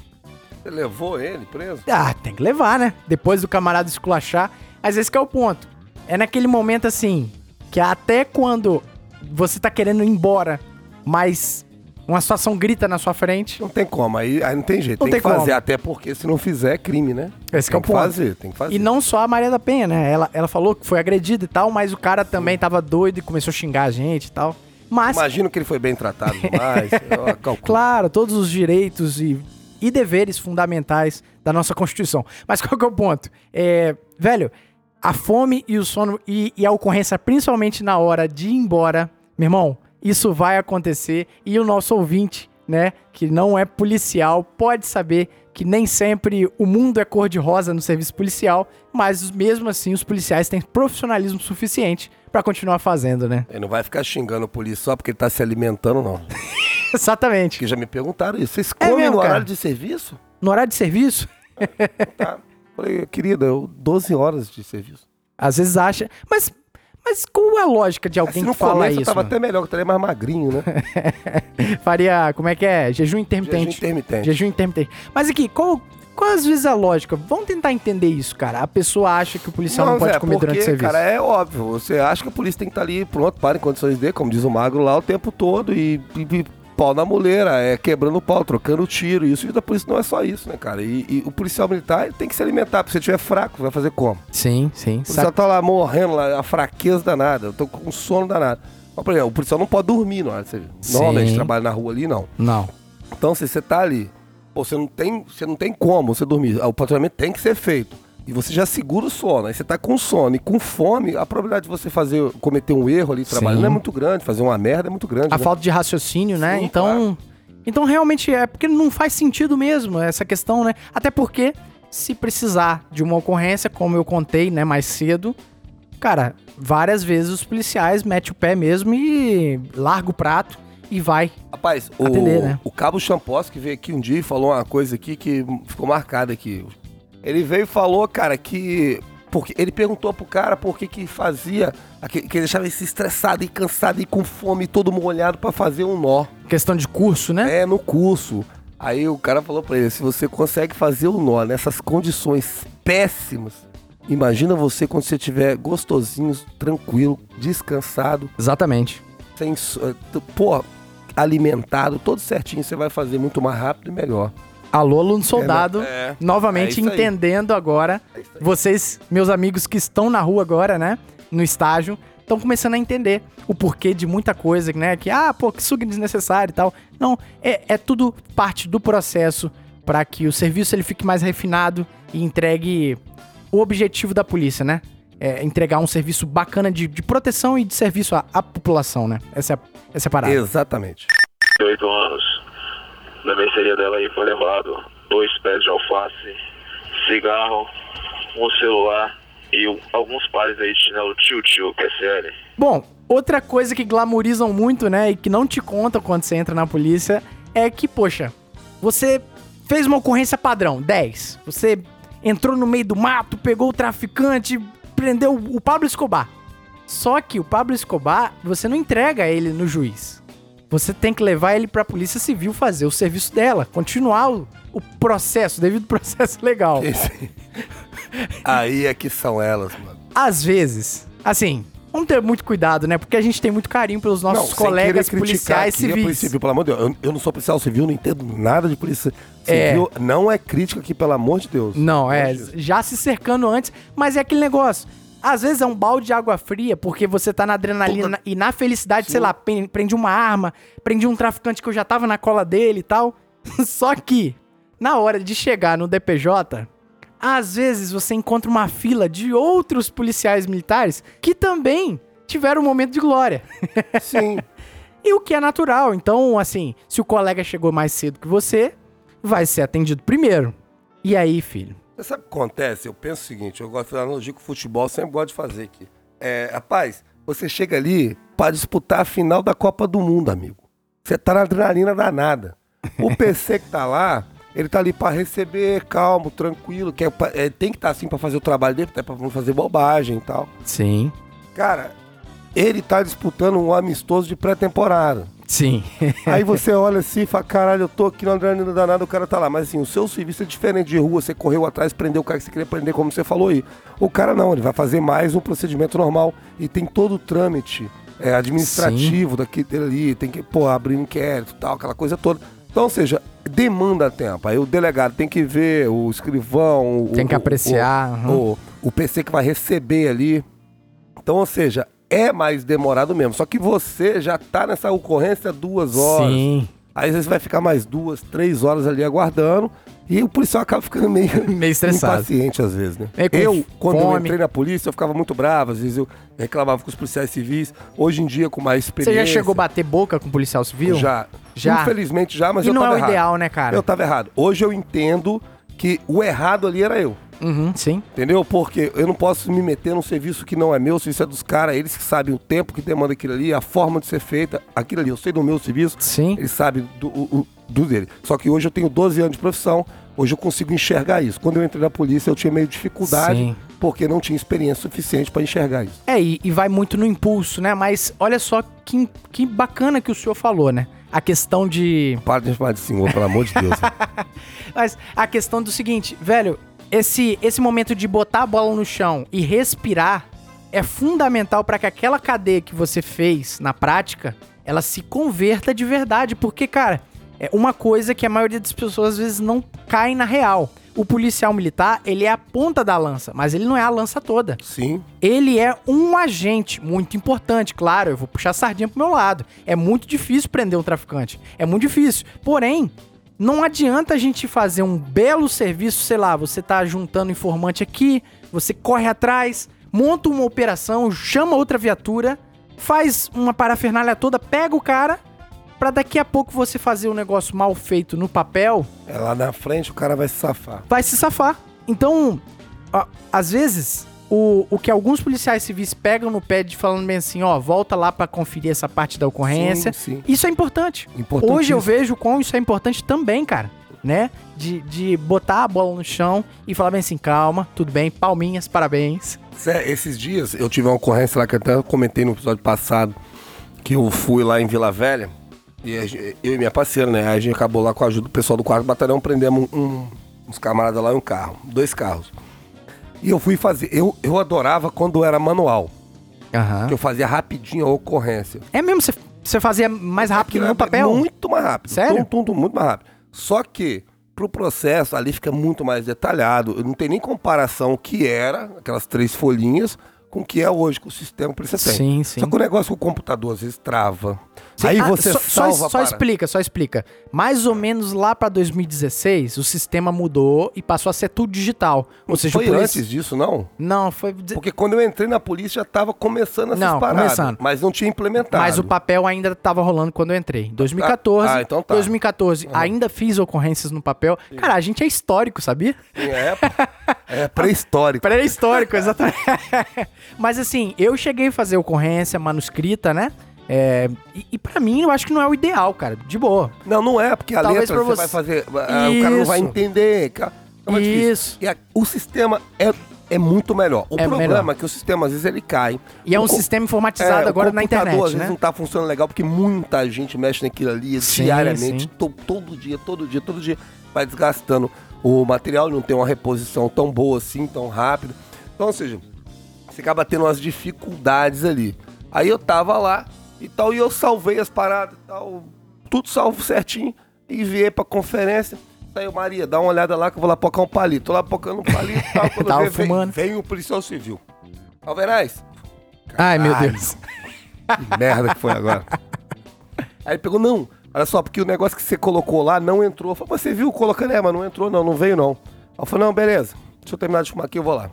Você levou ele preso? ah, tem que levar, né? Depois do camarada esculachar. Mas esse que é o ponto. É naquele momento assim, que até quando você tá querendo ir embora, mas uma situação grita na sua frente, Não tem como, aí, aí não tem jeito. Não tem, tem que fazer, como. até porque se não fizer é crime, né? Esse que tem é o que ponto. fazer, tem que fazer. E não só a Maria da Penha, né? Ela, ela falou que foi agredida e tal, mas o cara também tava doido e começou a xingar a gente e tal. Mas, Imagino que ele foi bem tratado demais. claro, todos os direitos e, e deveres fundamentais da nossa Constituição. Mas qual que é o ponto? É, velho, a fome e o sono e, e a ocorrência, principalmente na hora de ir embora, meu irmão, isso vai acontecer e o nosso ouvinte, né, que não é policial, pode saber que nem sempre o mundo é cor-de-rosa no serviço policial, mas mesmo assim os policiais têm profissionalismo suficiente pra continuar fazendo, né? Ele não vai ficar xingando o polícia só porque ele tá se alimentando, não. Exatamente. Porque já me perguntaram isso. Vocês É comem mesmo, no cara? horário de serviço? No horário de serviço, Tá. Falei, querida, eu 12 horas de serviço. às vezes acha, mas mas qual é a lógica de alguém Assim, que fala começo isso? eu tava mano? até melhor, que eu estaria mais magrinho, né? Faria, como é que é? Jejum intermitente. Jejum intermitente. Jejum intermitente. Mas aqui, qual, qual às vezes é a lógica? Vamos tentar entender isso, cara. A pessoa acha que o policial não, pode Zé, comer durante o porque, serviço. cara, é óbvio. Você acha que a polícia tem que estar ali pronto, para em condições de, como diz o magro lá, o tempo todo e- e pau na muleira, é quebrando o pau, trocando tiro. Isso e da polícia não é só isso, né, cara? E, e o policial militar tem que se alimentar. Se você estiver fraco, vai fazer como? Sim, sim. O policial tá lá morrendo, lá, a fraqueza danada. Eu tô com sono danado. Mas, por exemplo, o policial não pode dormir na hora de serviço. Normalmente trabalha na rua ali, não. Não. Então, se você tá ali, pô, você não tem, você não tem como você dormir. O patrulhamento tem que ser feito. E você já segura o sono. Aí você tá com sono e com fome, a probabilidade de você fazer, cometer um erro ali trabalhando Sim. é muito grande, fazer uma merda é muito grande. A né? falta de raciocínio, né? Sim, então, então realmente é porque não faz sentido mesmo essa questão, né? Até porque se precisar de uma ocorrência, como eu contei, né, mais cedo, cara, várias vezes os policiais metem o pé mesmo e larga o prato e vai. Rapaz, o, Atender, né? o Cabo Champos que veio aqui um dia e falou uma coisa aqui que ficou marcada aqui. Ele veio e falou, cara, que. Porque ele perguntou pro cara por que que fazia. Que, que ele deixava ele se estressado e cansado e com fome, todo molhado pra fazer um nó. Questão de curso, né? É, no curso. Aí o cara falou pra ele: se você consegue fazer o nó nessas condições péssimas, imagina você quando você estiver gostosinho, tranquilo, descansado, Exatamente. sem. eh, Pô, alimentado, todo certinho, você vai fazer muito mais rápido e melhor. Alô, aluno soldado, É, novamente é isso aí. entendendo agora. É. Vocês, meus amigos que estão na rua agora, né? No estágio, estão começando a entender o porquê de muita coisa, né? Que, ah, pô, que suga desnecessário e tal. Não, é, é tudo parte do processo para que o serviço ele fique mais refinado e entregue o objetivo da polícia, né? É entregar um serviço bacana de, de proteção e de serviço à, à população, né? Essa é, a- essa é a parada. Exatamente. 8 anos. Na mercearia dela aí foi levado dois pés de alface, cigarro, um celular e alguns pares aí de chinelo tio-tio, QSL. Bom, outra coisa que glamorizam muito, né, e que não te contam quando você entra na polícia, é que, poxa, você fez uma ocorrência padrão, 10. Você entrou no meio do mato, pegou o traficante, prendeu o Pablo Escobar. Só que o Pablo Escobar, você não entrega ele no juiz. Você tem que levar ele pra Polícia Civil fazer o serviço dela, continuar o, o processo, o devido processo legal. Esse- Aí é que são elas, mano. Às vezes, assim, vamos ter muito cuidado, né? Porque a gente tem muito carinho pelos nossos sem colegas policiais aqui a civis. Polícia Civil, pelo amor de Deus. Eu, eu não sou policial civil, não entendo nada de polícia É. civil. Não é crítica aqui, pelo amor de Deus. Não, é, já se cercando antes, mas é aquele negócio. Às vezes é um balde de água fria, porque você tá na adrenalina e na felicidade, sei lá, prende uma arma, prende um traficante que eu já tava na cola dele e tal. Só que, na hora de chegar no DPJ, às vezes você encontra uma fila de outros policiais militares que também tiveram um momento de glória. Sim. E o que é natural. Então, assim, se o colega chegou mais cedo que você, vai ser atendido primeiro. E aí, filho? Você sabe o que acontece? Eu penso o seguinte, eu gosto de fazer analogia com o futebol, sempre gosto de fazer aqui. É, rapaz, você chega ali pra disputar a final da Copa do Mundo, amigo. Você tá na adrenalina danada. O PC que tá lá, ele tá ali pra receber, calmo, tranquilo, que é, é, tem que estar assim pra fazer o trabalho dele, até pra não fazer bobagem e tal. Sim. Cara, ele tá disputando um amistoso de pré-temporada. Sim. Aí você olha assim e fala, caralho, eu tô aqui na adrenalina danada, o cara tá lá. Mas assim, o seu serviço é diferente de rua, você correu atrás, prendeu o cara que você queria prender, como você falou aí. O cara não, ele vai fazer mais um procedimento normal. E tem todo o trâmite é, administrativo daqui, dele ali, tem que, pô, abrir um inquérito tal, aquela coisa toda. Então, ou seja, demanda tempo. Aí o delegado tem que ver, o escrivão... o- Tem que apreciar, O, uhum. o, o PC que vai receber ali. Então, ou seja, é mais demorado mesmo. Só que você já tá nessa ocorrência duas horas. Sim. Aí você vai ficar mais duas, três horas ali aguardando. E o policial acaba ficando meio, Meio estressado. impaciente às vezes, né? Com eu, quando eu entrei na polícia, eu ficava muito bravo. Às vezes eu reclamava com os policiais civis. Hoje em dia, com mais Você experiência... já chegou a bater boca com policial civil? Já. Já. Infelizmente já, mas E eu não tava é o errado. ideal, né, cara? Eu tava errado. Hoje eu entendo que o errado ali era eu. Uhum, sim. Entendeu? Porque eu não posso me meter num serviço que não é meu, o serviço é dos caras, eles que sabem o tempo que demanda aquilo ali, a forma de ser feita, aquilo ali. Eu sei do meu serviço, Sim. eles sabem do, o- do dele. Só que hoje eu tenho 12 anos de profissão, hoje eu consigo enxergar isso. Quando eu entrei na polícia, eu tinha meio dificuldade, Sim. porque não tinha experiência suficiente para enxergar isso. É, e, e vai muito no impulso, né? Mas olha só que, que bacana que o senhor falou, né? A questão de. Para de falar de senhor, pelo amor de Deus. Mas a questão do seguinte, velho, esse, esse momento de botar a bola no chão e respirar é fundamental para que aquela cadeia que você fez na prática, ela se converta de verdade, porque, cara, é uma coisa que a maioria das pessoas às vezes não cai na real. o policial militar, ele é a ponta da lança, mas ele não é a lança toda. Sim. Ele é um agente muito importante, claro, eu vou puxar a sardinha pro meu lado. É muito difícil prender um traficante. É muito difícil. Porém, não adianta a gente fazer um belo serviço, sei lá, você tá juntando informante aqui, você corre atrás, monta uma operação, chama outra viatura, faz uma parafernália toda, pega o cara, pra daqui a pouco você fazer um negócio mal feito no papel, É lá na frente o cara vai se safar. vai se safar. Então, ó, às vezes, o, o que alguns policiais civis pegam no pé de falando bem assim, ó, volta lá pra conferir essa parte da ocorrência. Sim, sim. Isso é importante. Hoje eu vejo como isso é importante também, cara. Né? De, de botar a bola no chão e falar bem assim, calma, tudo bem, palminhas, parabéns. Cé, Esses dias eu tive uma ocorrência lá que eu até comentei no episódio passado, que eu fui lá em Vila Velha, e eu e minha parceira, né? Aí a gente acabou lá com a ajuda do pessoal do quarto batalhão, prendemos um- um- uns camaradas lá em um carro, dois carros. E eu fui fazer, eu, eu adorava quando era manual, Aham. que eu fazia rapidinho a ocorrência. É mesmo, você- você fazia mais rápido no papel? Muito mais rápido. Sério? Tum, tum, tum, muito mais rápido. Só que, pro processo, ali fica muito mais detalhado. Não tem nem comparação o que era, aquelas três folhinhas, com o que é hoje, com o sistema que você tem. Sim, sim. Só que o negócio com o computador às vezes trava. Sim, Aí ah, você só, salva só, só explica, só explica. Mais ou menos lá pra 2016, o sistema mudou e passou a ser tudo digital. Ou seja, Foi o polici- antes disso, não? Não, foi. Porque quando eu entrei na polícia já tava começando essas Não, paradas. começando. Mas não tinha implementado. Mas o papel ainda tava rolando quando eu entrei. 2014. Ah, então tá. 2014, ainda fiz ocorrências no papel. Cara, a gente é histórico, sabia? É, é pré-histórico. Pré-histórico, exatamente. Mas assim, eu cheguei a fazer ocorrência manuscrita, né? É, e, e para mim, eu acho que não é o ideal, cara. De boa. Não, não é, porque a Talvez letra pra você você- vai fazer. ah, O cara não vai entender. cara. É mais difícil. Isso. E a- o sistema é, é muito melhor. O É problema melhor. é que o sistema, às vezes, ele cai. E é O um co- sistema informatizado é, o agora na computador, internet, às vezes, né? não tá funcionando legal, porque muita gente mexe naquilo ali Sim, diariamente, sim. to- todo dia, todo dia, todo dia. Vai desgastando o material, não tem uma reposição tão boa assim, tão rápido. Então, ou seja, você acaba tendo umas dificuldades ali. Aí eu tava lá e tal, e eu salvei as paradas e tal, tudo salvo certinho, e enviei pra conferência. Saiu, Maria, dá uma olhada lá que eu vou lá pocar um palito. Tô lá pocando um palito e tal. Quando Tava vem, vem, fumando. vem o policial civil. Alveraz, Ai, meu. Deus. que merda que foi agora. Aí ele pegou, não, olha só, porque o negócio que você colocou lá não entrou. Eu falei, mas você viu colocando? É, mas não entrou não, não veio não. Aí eu falei, não, beleza, deixa eu terminar de fumar aqui, eu vou lá.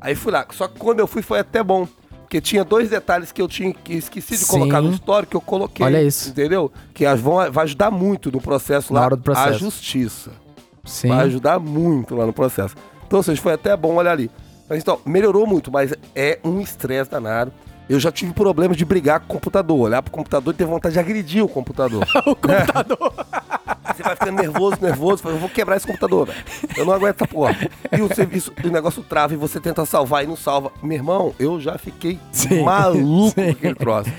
Aí fui lá, só que quando eu fui foi até bom. Porque tinha dois detalhes que eu tinha que esqueci de Sim. colocar no histórico que eu coloquei. Olha isso. Entendeu? Que as vão, vai ajudar muito no processo Na lá. hora do processo. A justiça. Sim. Vai ajudar muito lá no processo. Então, seja, foi até bom olhar ali. Mas então, melhorou muito, mas é um estresse danado. Eu já tive problemas de brigar com o computador. Olhar pro computador e ter vontade de agredir o computador. o computador. Você vai ficando nervoso, nervoso. fala, Eu vou quebrar esse computador, velho. Eu não aguento essa porra. E o serviço, o negócio trava e você tenta salvar e não salva. Meu irmão, eu já fiquei Sim, maluco sim. com aquele troço.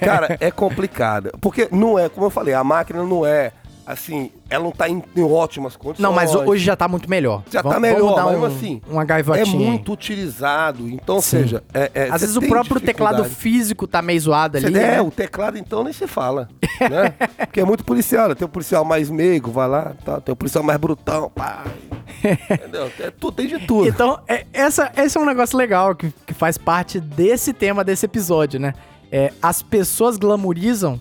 Cara, é complicado. Porque não é, como eu falei, a máquina não é assim, ela não tá em, em ótimas condições. Não, mas hoje já tá muito melhor. Já Vamos- tá melhor, dar um, assim. uma é gaivotinha. aí. muito utilizado. Então, ou seja, é, é, Às vezes o próprio teclado físico tá meio zoado ali. É, né? o teclado então nem se fala, né? Porque é muito policial, né? tem o policial mais meigo, vai lá, tá, tem o policial mais brutão, pá. Entendeu? É, tudo, tem de tudo. Então, é- essa, esse é um negócio legal que, que faz parte desse tema desse episódio, né? É, as pessoas glamorizam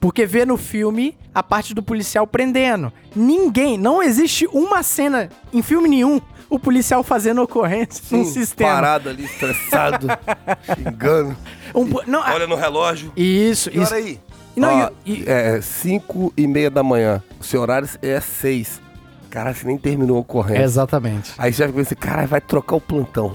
porque vê no filme a parte do policial prendendo. Ninguém, não existe uma cena em filme nenhum o policial fazendo ocorrência num Sim, sistema. Parado ali, estressado, xingando. Um não, Olha no relógio. isso, Que isso. hora aí? Não, Ó, e- e- É 5 e meia da manhã. O seu horário é 6. Cara, você nem terminou a ocorrência. Exatamente. Aí você já pensa, cara, vai trocar o plantão.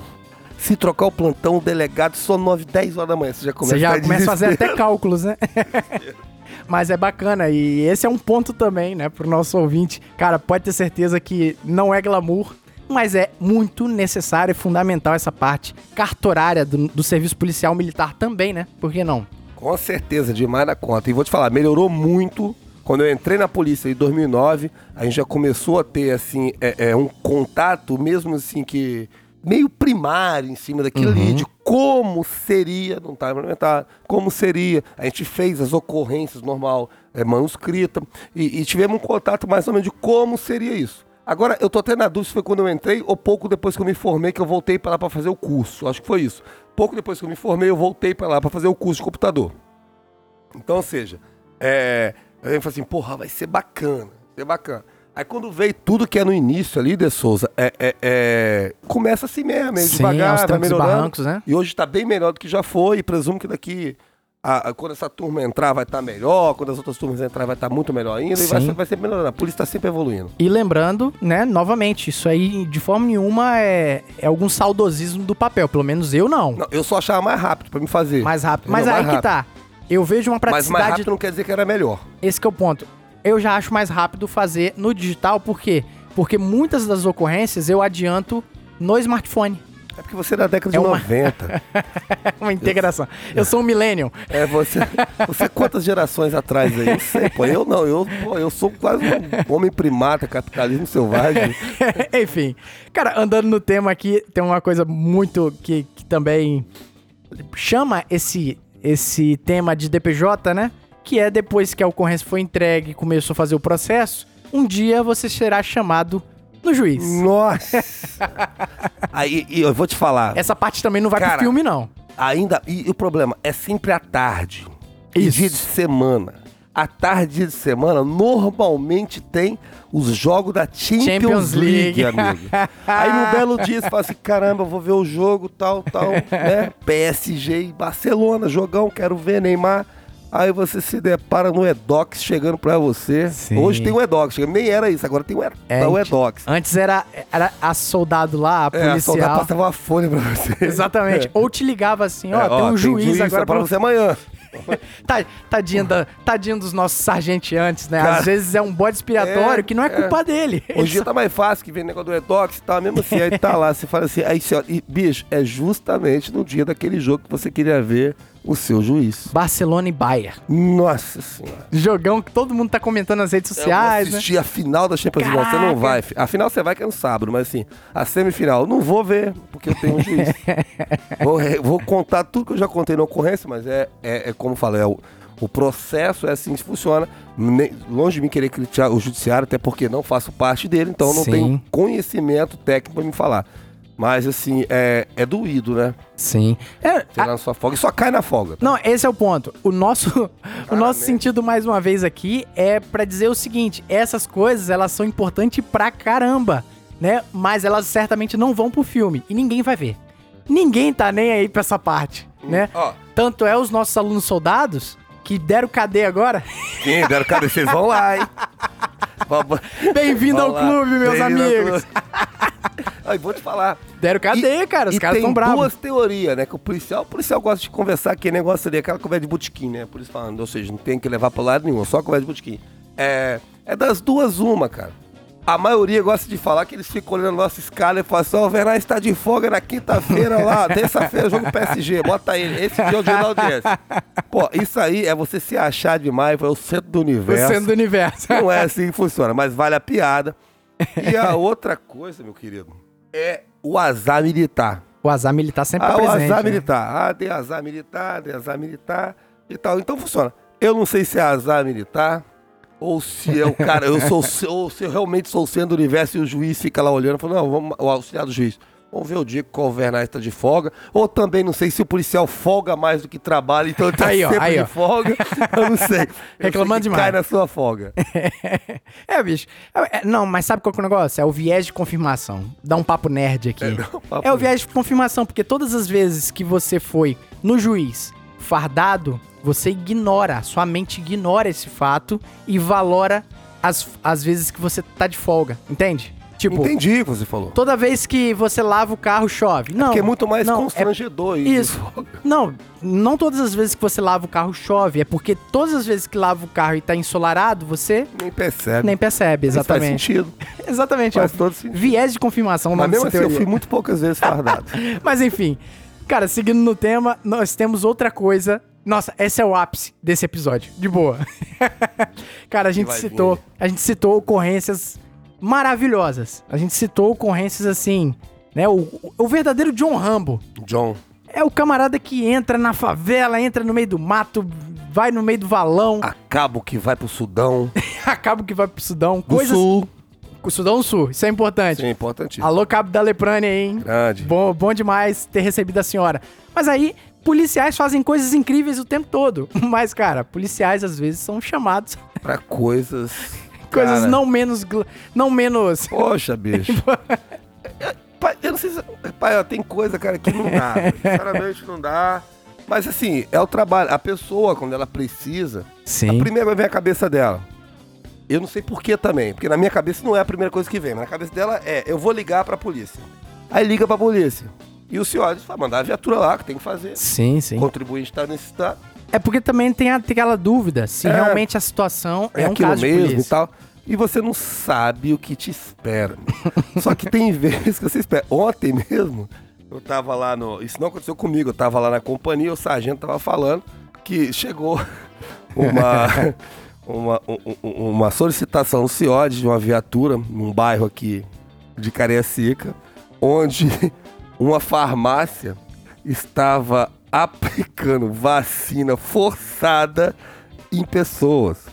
Se trocar o plantão, o delegado só 9, 10 horas da manhã. Você já começa Você já a começa a fazer até cálculos, né? Mas é bacana e esse é um ponto também, né, pro nosso ouvinte. Cara, pode ter certeza que não é glamour, mas é muito necessário e fundamental essa parte cartorária do, do serviço policial militar também, né? Por que não? Com certeza, demais da conta. E vou te falar, melhorou muito. Quando eu entrei na polícia em 2009, a gente já começou a ter, assim, é, é, um contato, mesmo assim, que meio primário em cima daquilo ali, de como seria, não está implementado, como seria. A gente fez as ocorrências normal, é, manuscrita, e, e tivemos um contato mais ou menos de como seria isso. Agora, eu tô até na dúvida se foi quando eu entrei ou pouco depois que eu me formei que eu voltei pra lá pra fazer o curso. Acho que foi isso. Pouco depois que eu me formei, eu voltei pra lá pra fazer o curso de computador. Então, ou seja, é, eu falei assim, porra, vai ser bacana, vai ser bacana. Aí quando veio tudo que é no início ali, De Souza, é, é- é- começa assim mesmo, meio Sim, devagar, vai e melhorando. barrancos, né? E hoje tá bem melhor do que já foi, e presumo que daqui, a- a- quando essa turma entrar vai estar melhor, quando as outras turmas entrar vai estar muito melhor ainda, e vai, Sim. ser- vai ser melhorando. A polícia tá sempre evoluindo. E lembrando, né, novamente, isso aí de forma nenhuma é, é algum saudosismo do papel. Pelo menos eu não. Não, eu só achava mais rápido pra me fazer. Mais rápido. Mas aí Mais que tá. Eu vejo uma Mas mais praticidade. rápido não quer dizer que era melhor. Esse que é o ponto. Eu já acho mais rápido fazer no digital, por quê? Porque muitas das ocorrências eu adianto no smartphone. É porque você é da década de É uma- 90. É uma integração. Eu sou um millennial. É, você, você quantas gerações atrás aí? Eu sei, pô. Eu não, eu, pô, eu sou quase um homem primata, capitalismo selvagem. Enfim. Cara, andando no tema aqui, tem uma coisa muito que, que também chama esse, esse tema de DPJ, né? Que é depois que a ocorrência foi entregue e começou a fazer o processo, um dia você será chamado no juiz. Nossa! Aí, e eu vou te falar, Essa parte também não vai Cara, pro filme, não. ainda. E, o problema é sempre à tarde. E Isso. dia de semana. À tarde, dia de semana, normalmente tem os jogos da Champions, Champions League, League. amigo. Aí no belo dia você fala assim: caramba, eu vou ver o jogo, tal, tal, né? PSG e Barcelona, jogão, quero ver Neymar. Aí você se depara no Edox chegando pra você. Sim. Hoje tem o Edox, nem era isso, agora tem o, Ed- É, o ant- Edox. Antes era, era a soldado lá, a É, a soldado policial. passava uma folha pra você. Exatamente. Ou te ligava assim, ó, É, tem um juiz, agora pra pra você amanhã. Tá, tadinho, da, tadinho dos nossos sargenteantes, né? Cara, Às vezes é um bode expiatório é, que não é culpa dele. Hoje dia tá mais fácil que vem negócio do Edox e tal, mesmo assim, aí tá lá, você fala assim, aí você olha, e, bicho, é justamente no dia daquele jogo que você queria ver o seu juiz. Barcelona e Bayern. Nossa senhora. Jogão que todo mundo tá comentando nas redes Eu vou sociais, né? assistir a final da Champions League. Você não vai. A final você vai que é no sábado, mas assim, a semifinal, não vou ver, porque eu tenho um juiz. vou, vou contar tudo que eu já contei na ocorrência, mas é, é, é como falei, é o, o processo é assim que funciona. Longe de mim querer criticar o judiciário, até porque não faço parte dele, então não Sim. tenho conhecimento técnico pra me falar. Mas assim, é, é doído, né? Sim. É, lá na sua folga e só cai na folga. Não, esse é o ponto. O nosso, o nosso Claramente. sentido, mais uma vez, aqui é pra dizer o seguinte: essas coisas elas são importantes pra caramba, né? Mas elas certamente não vão pro filme e ninguém vai ver. Ninguém tá nem aí pra essa parte, né? Ó, Tanto é os nossos alunos soldados que deram cadeia agora. quem deram cara, vocês vão lá, hein? Bem-vindo ao lá. clube, meus ao amigos. Aí, vou te falar. Deram cadeia, cara. Os e caras tem tão bravos. duas teorias, né? Que o policial, o policial gosta de conversar aquele negócio ali, aquela conversa de botequim, né? Por isso falando, ou seja, não tem que levar pra lado nenhum, só conversa de botequim. É, é das duas uma, cara. A maioria gosta de falar que eles ficam olhando a nossa escala e falam assim, ó, o Verão está de folga na quinta-feira lá, terça-feira, jogo PSG, bota ele, esse dia é o dia da audiência. Pô, isso aí é você se achar demais, é o centro do O universo. centro do universo. Não é assim que funciona, mas vale a piada. E a outra coisa, meu querido, é o azar militar. O azar militar sempre Ah, tá o presente. azar né? militar. Ah, tem azar militar, tem azar militar e tal. Então funciona. Eu não sei se é azar militar ou se é o cara, eu sou, ou se eu realmente sou o centro do universo e o juiz fica lá olhando e fala, não, vamos, o auxiliar do juiz. Vamos ver o dia que o Alvernaz está de folga. Ou também não sei se o policial folga mais do que trabalha, então ele tá Aí, ó, sempre aí, de ó. folga. Eu não sei. Eu Reclamando sei demais. Cai na sua folga. É, bicho. É, é, não, mas sabe qual que é o negócio? É o viés de confirmação. Dá um papo nerd aqui. É, É, um papo o viés de confirmação, porque todas as vezes que você foi no juiz fardado, você ignora, sua mente ignora esse fato e valora as, as vezes que você tá de folga, entende? Tipo, Entendi o que você falou. toda vez que você lava o carro, chove. Não, Porque é muito mais não, é constrangedor isso. isso. Não, não todas as vezes que você lava o carro chove, é porque todas as vezes que lava o carro e tá ensolarado, você Nem percebe. nem percebe, Mas Faz exatamente. sentido. Exatamente, Faz ó. todo sentido. Viés de confirmação, Mas mesmo assim, eu fui muito poucas vezes fardado. Mas enfim, cara, seguindo no tema, nós temos outra coisa. Nossa, esse é o ápice desse episódio, de boa. cara, a gente citou, vir. a gente citou ocorrências maravilhosas. A gente citou ocorrências assim, né? O, o verdadeiro John Rambo. John. É o camarada que entra na favela, entra no meio do mato, vai no meio do valão, A cabo que vai pro Sudão. acaba que vai pro Sudão. Do Coisas, Sul. Sudão Sul, isso é importante. Sim, importantíssimo. Alô, Cabo da Leprânia, hein? Grande. Bom, bom demais ter recebido a senhora. Mas aí, policiais fazem coisas incríveis o tempo todo. Mas, cara, policiais às vezes são chamados Pra coisas. Coisas cara, não menos. Não menos. Poxa, bicho. Pai, eu não sei se. Pai, ó, tem coisa, cara, que não dá. Sinceramente, não dá. Mas assim, é o trabalho. A pessoa, quando ela precisa, a Sim. primeira vem a cabeça dela. Eu não sei por que também, porque na minha cabeça não é a primeira coisa que vem, mas na cabeça dela é, eu vou ligar pra polícia. Aí liga pra polícia. E o senhor vai mandar a viatura lá, que tem que fazer. Sim, sim. O contribuinte tá necessitado. É porque também tem a- tem aquela dúvida se É. realmente a situação é, É, um aquilo caso de mesmo e polícia. tal. E você não sabe o que te espera. Só que tem vezes que você espera. Ontem mesmo, eu tava lá no. Isso não aconteceu comigo, eu tava lá na companhia, o sargento tava falando que chegou uma. Uma, um- um- uma solicitação no CIOD de uma viatura num bairro aqui de Cariacica, onde uma farmácia estava aplicando vacina forçada em pessoas.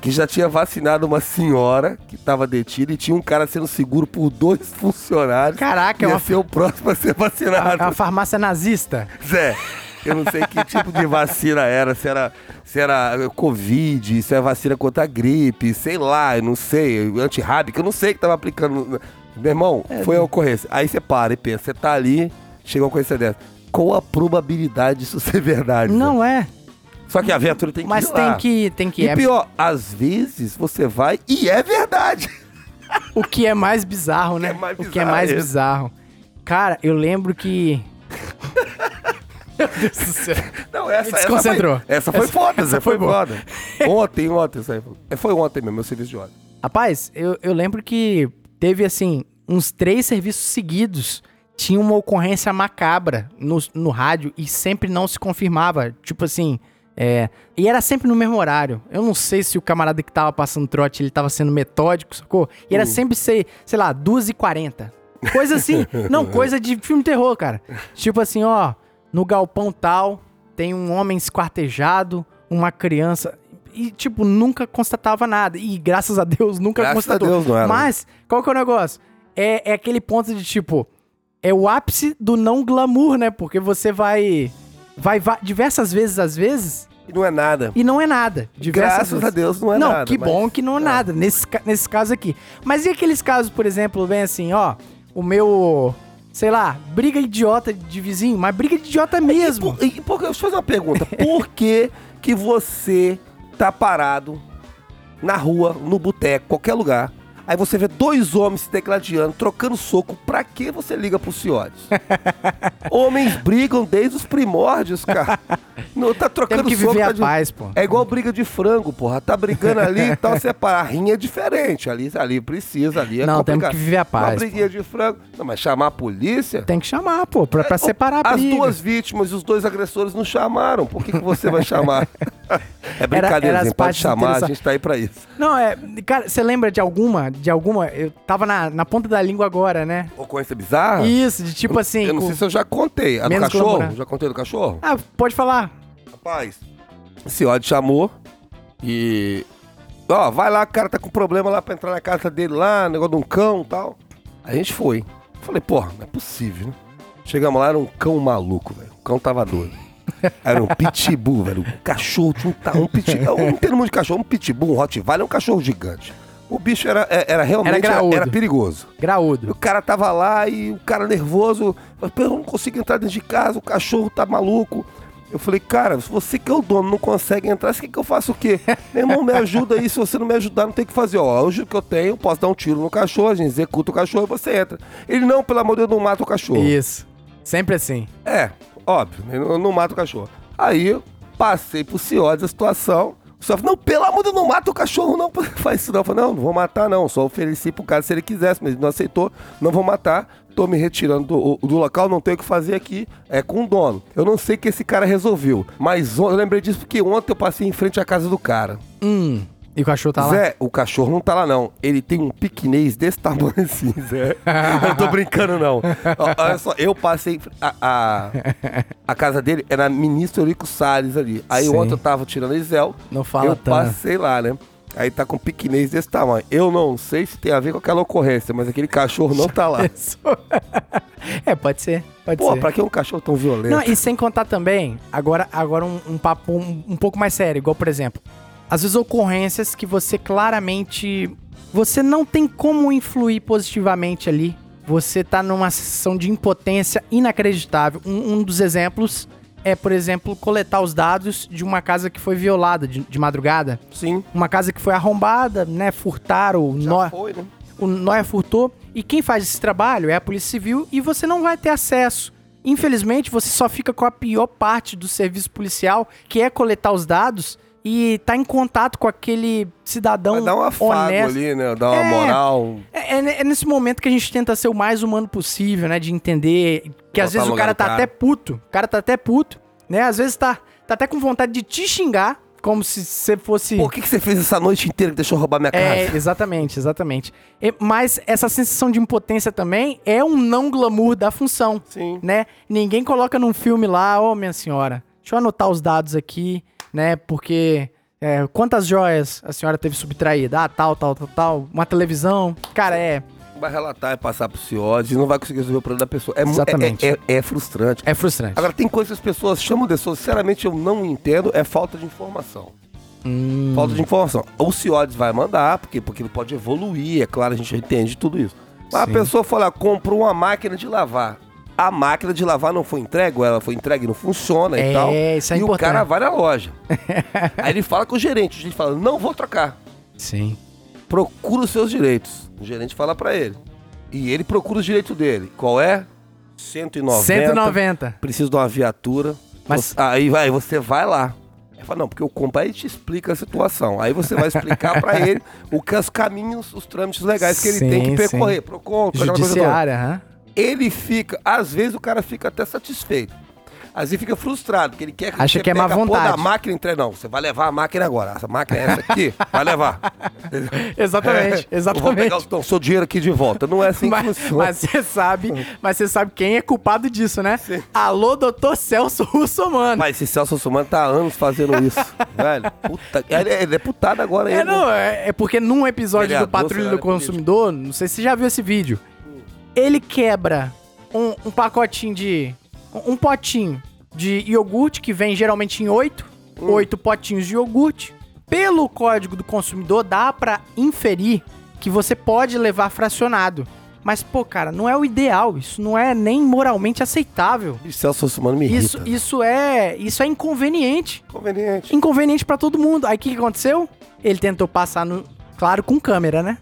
Que já tinha vacinado uma senhora que estava detida e tinha um cara sendo seguro por dois funcionários. Caraca, é ia uma- ser o próximo a ser É vacinado. uma farmácia nazista. Zé, eu não sei que tipo de vacina era, se era, se era Covid, se era vacina contra a gripe, sei lá, eu não sei, antirrábica, eu não sei que tava aplicando. Meu irmão, É, foi a ocorrência. Aí você para e pensa, você tá ali, chega uma ocorrência dessa. Qual a probabilidade disso ser verdade? Não é. Só que a viatura tem que Mas ir tem lá. que, tem que E é, pior, às vezes você vai e é verdade. o que é mais bizarro, né? é mais o que é bizarro mais esse. bizarro. Cara, eu lembro que Meu Deus do céu. Não, essa, Me desconcentrou. Essa foi, essa foi foda, essa, foi boa. foda. Ontem, ontem, isso aí foi- é, foi ontem mesmo, meu serviço de ordem. Rapaz, eu, eu lembro que teve, assim, uns três serviços seguidos. Tinha uma ocorrência macabra no, no rádio e sempre não se confirmava. Tipo assim, é... E era sempre no mesmo horário. Eu não sei se o camarada que tava passando trote, ele tava sendo metódico, sacou? E era sempre ser, sei lá, 2h40. Coisa assim. não, coisa de filme terror, cara. Tipo assim, ó, no galpão tal, tem um homem esquartejado, uma criança... E, tipo, nunca constatava nada. E, graças a Deus, nunca Graças a constatou. Deus não era. Mas, qual que é o negócio? É, é aquele ponto de, tipo... É o ápice do não glamour, né? Porque você vai... Vai va- diversas vezes, às vezes, E não é nada. e não é nada. Graças vezes. a Deus não é não, nada. que mas- bom que não é nada, nesse, nesse caso aqui. Mas e aqueles casos, por exemplo, bem assim, ó, o meu, sei lá, briga idiota de vizinho, mas briga de idiota mesmo. Por, e, por, deixa eu fazer uma pergunta. Por que que você tá parado na rua, no boteco, qualquer lugar, aí você vê dois homens se degladiando, trocando soco, pra que você liga pro Ciodes? Homens brigam desde os primórdios, cara. Não, tá trocando Temos que soco. viver tá a de- paz, pô. É igual briga de frango, porra. Tá brigando ali e tal, separa. A rinha é diferente. Ali, ali precisa, ali é Não, temos complicado. que viver a Uma paz, briguinha de frango. Não, mas chamar a polícia? Tem que chamar, pô, pra, pra separar a As briga. duas vítimas e os dois agressores não chamaram. Por que, que você vai chamar? é brincadeira, era gente. Pode chamar, a gente tá aí pra isso. Não, é, cara, você lembra de alguma, de alguma, eu tava na, na ponta da língua agora, né? Ocorrência bizarra? Isso, de tipo assim... Eu não com- sei se eu já contei. A do cachorro? Já contei do cachorro? Ah, pode falar. Rapaz, o Ciode chamou e. Ó, vai lá, o cara tá com problema lá pra entrar na casa dele lá, negócio de um cão e tal. A gente foi. Falei, porra, não é possível, né? Chegamos lá, era um cão maluco, velho. O cão tava doido. Era um pitbull, velho. Um cachorro, tinha um, um pitbull. Um termo de cachorro, um pitbull, um Rottweiler, um cachorro gigante. O bicho era, é- era realmente Era era, perigoso. O Graúdo. cara tava lá e o cara nervoso. falou, "Pô, Eu não consigo entrar dentro de casa, o cachorro tá maluco. Eu falei, cara, se você que é o dono não consegue entrar, você quer que eu faça o quê? Meu irmão, me ajuda aí. Se você não me ajudar, não tem o que fazer. Ó, hoje o que eu tenho, eu posso dar um tiro no cachorro, a gente executa o cachorro e você entra. Ele, não, pelo amor de Deus, não mata o cachorro. Isso. Sempre assim. É, óbvio, ele não, não mata o cachorro. Aí eu passei pro Ciodes a situação. Falou, não, pelo amor de Deus, não mata o cachorro, não faz isso não. Falei, não, não vou matar não, só ofereci pro cara se ele quisesse, mas ele não aceitou, não vou matar. Tô me retirando do, do local, não tenho o que fazer aqui, é com o dono. Eu não sei o que esse cara resolveu, mas eu lembrei disso porque ontem eu passei em frente à casa do cara. Hum. E o cachorro tá lá? Zé, o cachorro não tá lá não. Ele tem um piquenês desse tamanho assim, Zé. eu não tô brincando não. Olha só, eu passei a, a, a casa dele era ministro Eurico Salles ali. Aí Sim. ontem eu tava tirando Isel. Não fala eu tanto. passei lá, né? Aí tá com um piquenês desse tamanho. Eu não sei se tem a ver com aquela ocorrência, mas aquele cachorro não tá lá. é, pode ser. Pode Pô, ser. pra que um cachorro tão violento? Não, e sem contar também, agora, agora um, um papo um, um pouco mais sério, igual, por exemplo, às vezes ocorrências que você claramente. Você não tem como influir positivamente ali. Você tá numa sensação de impotência inacreditável. Um, um dos exemplos é, por exemplo, coletar os dados de uma casa que foi violada de, de madrugada. Sim. Uma casa que foi arrombada, né? Furtaram, Já nó, foi, né? o Noia furtou. E quem faz esse trabalho é a Polícia Civil e você não vai ter acesso. Infelizmente, você só fica com a pior parte do serviço policial, que é coletar os dados e tá em contato com aquele cidadão Vai dar um afago honesto. ali, né? Dar uma É. moral. É, é- é nesse momento que a gente tenta ser o mais humano possível, né? De entender que às Botar vezes no o cara tá cara. até puto. O cara tá até puto, né? Às vezes tá, tá até com vontade de te xingar, como se você fosse. Por que, que você fez essa noite inteira que deixou roubar minha É, casa? exatamente, exatamente. E- mas essa sensação de impotência também é um não glamour da função, Sim. né? Ninguém coloca num filme lá, ô minha senhora, deixa eu anotar os dados aqui, né? Porque é, quantas joias a senhora teve subtraída? Ah, tal, tal, tal, tal. Uma televisão. Cara, é, Vai relatar e passar pro CIOD e não vai conseguir resolver o problema da pessoa. É, mu- Exatamente. É, é- é frustrante. é frustrante. Agora, tem coisas que as pessoas chamam de pessoas, sinceramente eu não entendo, é falta de informação. Hum, Falta de informação. O CIODES vai mandar, porque, porque ele pode evoluir, é claro, a gente entende tudo isso. Mas Sim. a pessoa fala, comprou uma máquina de lavar. A máquina de lavar não foi entregue, ou ela foi entregue e não funciona É, e tal. isso é e importante. o cara vai na loja. Aí ele fala com o gerente, o gerente fala, não vou trocar. sim. Procura os seus direitos. O gerente fala pra ele. E ele procura os direitos dele. Qual é? 190. 190. Preciso de uma viatura. Mas- Aí vai, você vai lá. Ele fala, não, porque o compa aí te explica a situação. Aí você vai explicar pra ele o que os caminhos, os trâmites legais que ele Sim, tem que sim. percorrer. Procon, aquela coisa toda. Ele fica, às vezes o cara fica até satisfeito. Às vezes fica frustrado, porque ele quer que Acha você que é má a vontade. da máquina e. Não, você vai levar a máquina agora. Essa máquina é essa aqui, vai levar. Exatamente, É, Eu vou pegar exatamente. o seu dinheiro aqui de volta. Não é assim que Mas funciona. mas você sabe, mas você sabe quem é culpado disso, né? Alô, doutor Celso Russomano. Mas esse Celso Sumano tá há anos fazendo isso, velho. Puta, ele é deputado agora É, ainda. não, é, é porque num episódio do Patrulha do cenário Consumidor, não sei se você já viu esse vídeo, ele quebra um, um pacotinho de. um um potinho de iogurte, que vem geralmente em oito, Hum. oito potinhos de iogurte. Pelo código do consumidor, dá pra inferir que você pode levar fracionado. Mas, pô, cara, não é o ideal. Isso não é nem moralmente aceitável. Celso Sumano me Isso, irrita. isso é. Isso é inconveniente Conveniente. inconveniente pra todo mundo. Aí o que, que aconteceu? Ele tentou passar no. Claro, com câmera, né?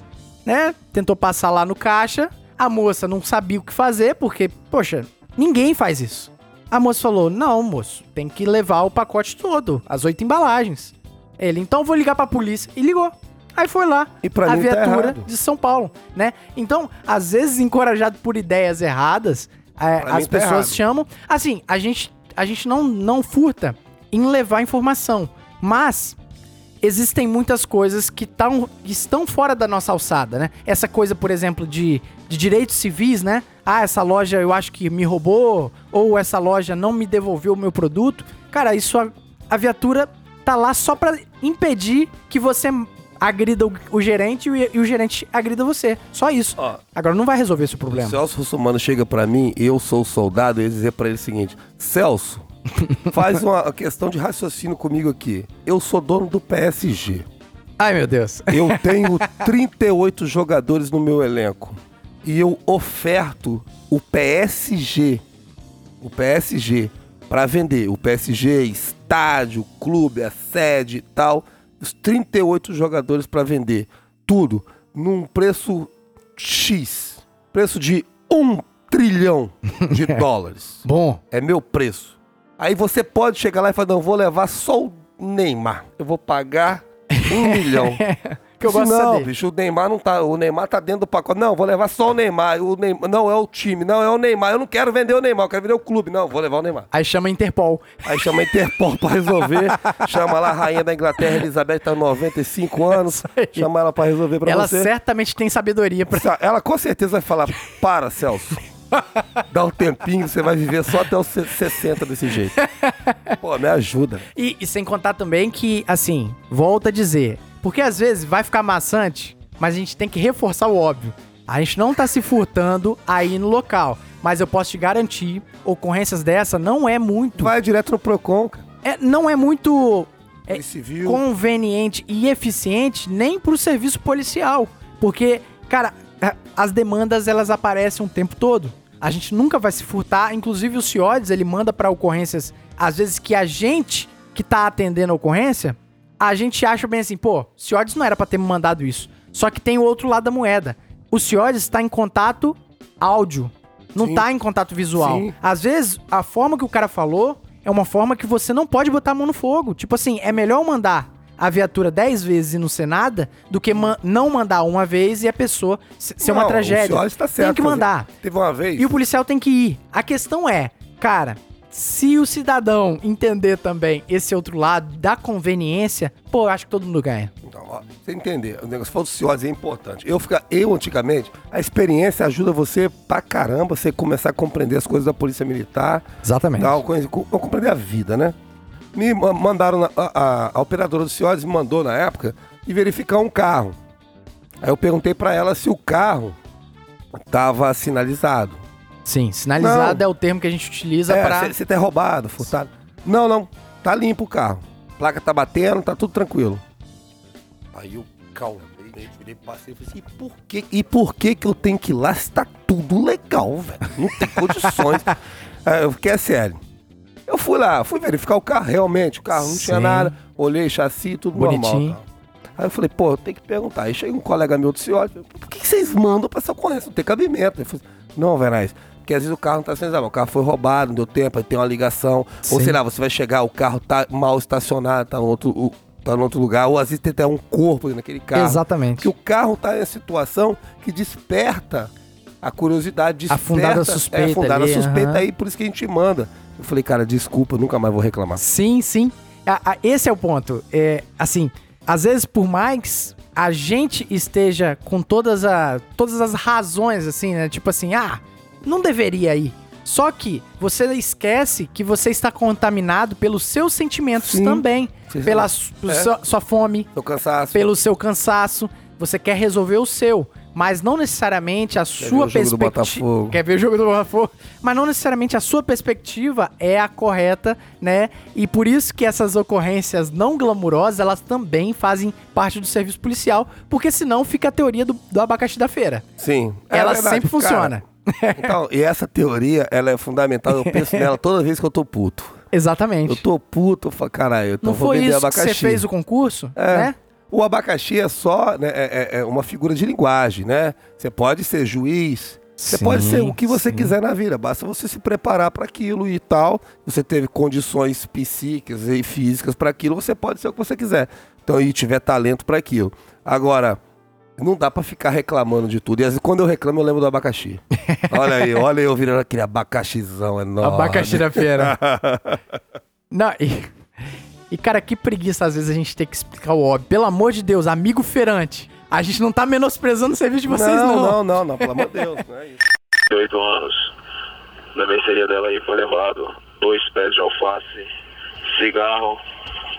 né? Tentou passar lá no caixa. A moça não sabia o que fazer, porque, poxa, ninguém faz isso. A moça falou: Não, moço, tem que levar o pacote todo, as oito embalagens. Ele, então vou ligar pra polícia. E ligou. Aí foi lá, E pra a tá viatura errado. de São Paulo, né? Então, às vezes, encorajado por ideias erradas, é, as tá pessoas errado. chamam. Assim, a gente, a gente não, não furta em levar informação, mas existem muitas coisas que tão, que estão fora da nossa alçada, né? Essa coisa, por exemplo, de, de direitos civis, né? Ah, essa loja eu acho que me roubou, ou essa loja não me devolveu o meu produto. Cara, isso a, a viatura tá lá só pra impedir que você agrida o, o gerente e o, e o gerente agrida você. Só isso. Ó. Agora não vai resolver esse O problema. Celso Russomano chega pra mim, eu sou o soldado, e eu ia dizer pra ele o seguinte: Celso, faz uma questão de raciocínio comigo aqui. Eu sou dono do PSG. Ai, meu Deus. Eu tenho 38 jogadores no meu elenco. E eu oferto o PSG. O PSG para vender. O PSG, estádio, clube, a sede e tal. Os 38 jogadores para vender. Tudo num preço X. Preço de um trilhão de dólares. Bom, É meu preço. Aí você pode chegar lá e falar, não, vou levar só o Neymar. Eu vou pagar um milhão. que eu gosto não, saber. bicho, o Neymar não tá. O Neymar tá dentro do pacote. Não, vou levar só o Neymar. O Neymar. Não, é o time. Não, é o Neymar. Eu não quero vender o Neymar, eu quero vender o clube. Não, vou levar o Neymar. Aí chama Interpol. Aí chama a Interpol pra resolver. chama lá a rainha da Inglaterra, Elizabeth, tá com 95 anos. Chama ela pra resolver pra Ela você. certamente tem sabedoria pra. Ela com certeza vai falar: para, Celso. Dá um tempinho, você vai viver só até os 60 desse jeito. Pô, me ajuda. E, e sem contar também que, assim, volta a dizer, Porque às vezes vai ficar maçante, mas a gente tem que reforçar o óbvio. A gente não tá se furtando aí no local. Mas eu posso te garantir, ocorrências dessa não é muito. Vai direto no Procon, cara. É, não é muito É, Civil. conveniente e eficiente nem pro serviço policial. Porque, cara, as demandas elas aparecem o tempo todo. A gente nunca vai se furtar. Inclusive o CIODES, ele manda pra ocorrências, às vezes que a gente que tá atendendo a ocorrência, a gente acha bem assim, pô, CIODES não era pra ter me mandado isso. Só que tem o outro lado da moeda. O CIODES tá em contato áudio, não Sim. tá em contato visual. Sim. Às vezes, a forma que o cara falou é uma forma que você não pode botar a mão no fogo. Tipo assim, é melhor mandar a viatura 10 vezes e não ser nada do que ma- não mandar uma vez e a pessoa se- ser uma Não, tragédia. O senhor está certo. tem que mandar. Teve uma vez. E o policial tem que ir. A questão é, cara, se o cidadão entender também esse outro lado da conveniência, pô, eu acho que todo mundo ganha. Então, ó, você entender, o negócio falcioso é importante. Eu, fica, eu, antigamente, a experiência ajuda você pra caramba, você começar a compreender as coisas da polícia militar, Exatamente. tal, coisa, compreender a vida, né? Me ma- mandaram, na- a, a- a operadora do CIODES me mandou na época de verificar um carro. Aí eu perguntei pra ela se o carro tava sinalizado. Sim, sinalizado Não. é o termo que a gente utiliza É, pra... você tá roubado, furtado. Não, não, tá limpo o carro. Placa tá batendo, tá tudo tranquilo. Aí eu calmei, né, virei passei e falei assim, e por que, e por que que eu tenho que ir lá se tá tudo legal, velho? Não tem condições. Aí eu fiquei é sério. Eu fui lá, fui verificar o carro, realmente, o carro não tinha Sim. nada, olhei chassi, tudo normal. Bonitinho. cara. Aí eu falei, pô, tenho que perguntar. Aí chega um colega meu do senhor, por que, que vocês mandam pra essa ocorrência? Não tem cabimento. Ele falou assim, não, Verais, porque às vezes o carro não tá sinalizado, o carro foi roubado, não deu tempo, aí tem uma ligação. Ou Sim. sei lá, você vai chegar, o carro tá mal estacionado, tá no outro, o- tá no outro lugar, ou às vezes tem até um corpo naquele carro. Exatamente. Que o carro tá em situação que desperta a curiosidade, desperta... fundada suspeita É, fundada ali, suspeita aí, por isso que a gente manda. Eu falei, cara, desculpa, nunca mais vou reclamar. Sim, sim. A- a- esse é o ponto. É, assim, às vezes, por mais a gente esteja com todas, a, todas as razões, assim, né? Tipo assim, ah, não deveria ir. Só que você esquece que você está contaminado pelos seus sentimentos Sim. também. Sim. Pela É. sua, sua fome, pelo seu cansaço. Você quer resolver o seu. Mas não necessariamente a sua perspectiva. Quer ver o jogo do Botafogo? Mas não necessariamente a sua perspectiva é a correta, né? E por isso que essas ocorrências não glamurosas, elas também fazem parte do serviço policial, porque senão fica a teoria do, do abacaxi da feira. Sim. é Ela verdade, sempre cara. funciona. Então, e essa teoria, ela é fundamental. Eu penso nela toda vez que eu tô puto. Exatamente. Eu tô puto, eu falo, caralho, então não vou foi isso abacaxi. que você fez o concurso, É. né? O abacaxi é só né, é, é- é uma figura de linguagem, né? Você pode ser juiz, você Sim, pode ser o que você sim. quiser na vida, basta você se preparar para aquilo e tal. Você teve condições psíquicas e físicas para aquilo, você pode ser o que você quiser. Então, e tiver talento para aquilo. Agora, não dá para ficar reclamando de tudo. E às vezes, quando eu reclamo, eu lembro do abacaxi. olha aí, olha eu virando aquele abacaxizão enorme. Abacaxi da feira. Não, e, e, cara, que preguiça às vezes a gente ter que explicar o óbvio. Pelo amor de Deus, amigo feirante, a gente não tá menosprezando o serviço de vocês, não. não, não, não, não, pelo amor de Deus. Não é isso. 18 anos. Na mercearia dela aí foi levado dois pés de alface, cigarro,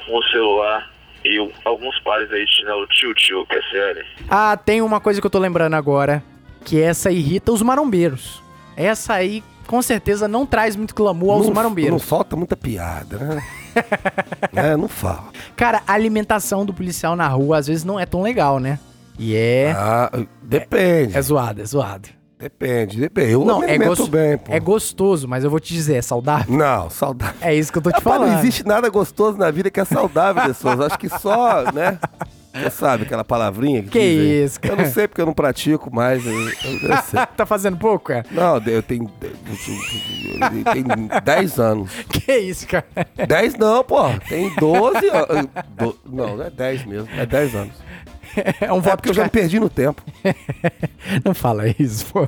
um celular e o- alguns pares aí de chinelo tio-tio, que é sério. Ah, tem uma coisa que eu tô lembrando agora, que essa irrita os marombeiros. Essa aí, com certeza, não traz muito glamour aos não, Não marombeiros. falta muita piada, né? é, não falta. Cara, a alimentação do policial na rua às vezes não é tão legal, né? E é... Ah, depende, É zoado, é zoado. depende, depende. Eu Não, me é, alimento gos- bem, pô. é gostoso, mas eu vou te dizer, é saudável. Não, saudável. É isso que eu tô te Rapaz, falando. não existe nada gostoso na vida que é saudável, pessoas. Acho que só, né? Você sabe aquela palavrinha que, Que dizem? isso, cara. Eu não sei porque eu não pratico mais. Eu, eu- eu sei. tá fazendo pouco, cara? Não, eu tenho. Eu tenho 10 anos. Que isso, cara? 10 não, pô. Tem 12. anos. Do- Não, não é 10 mesmo. É 10 anos. É um É voto porque eu já me perdi no tempo. Não fala isso, pô.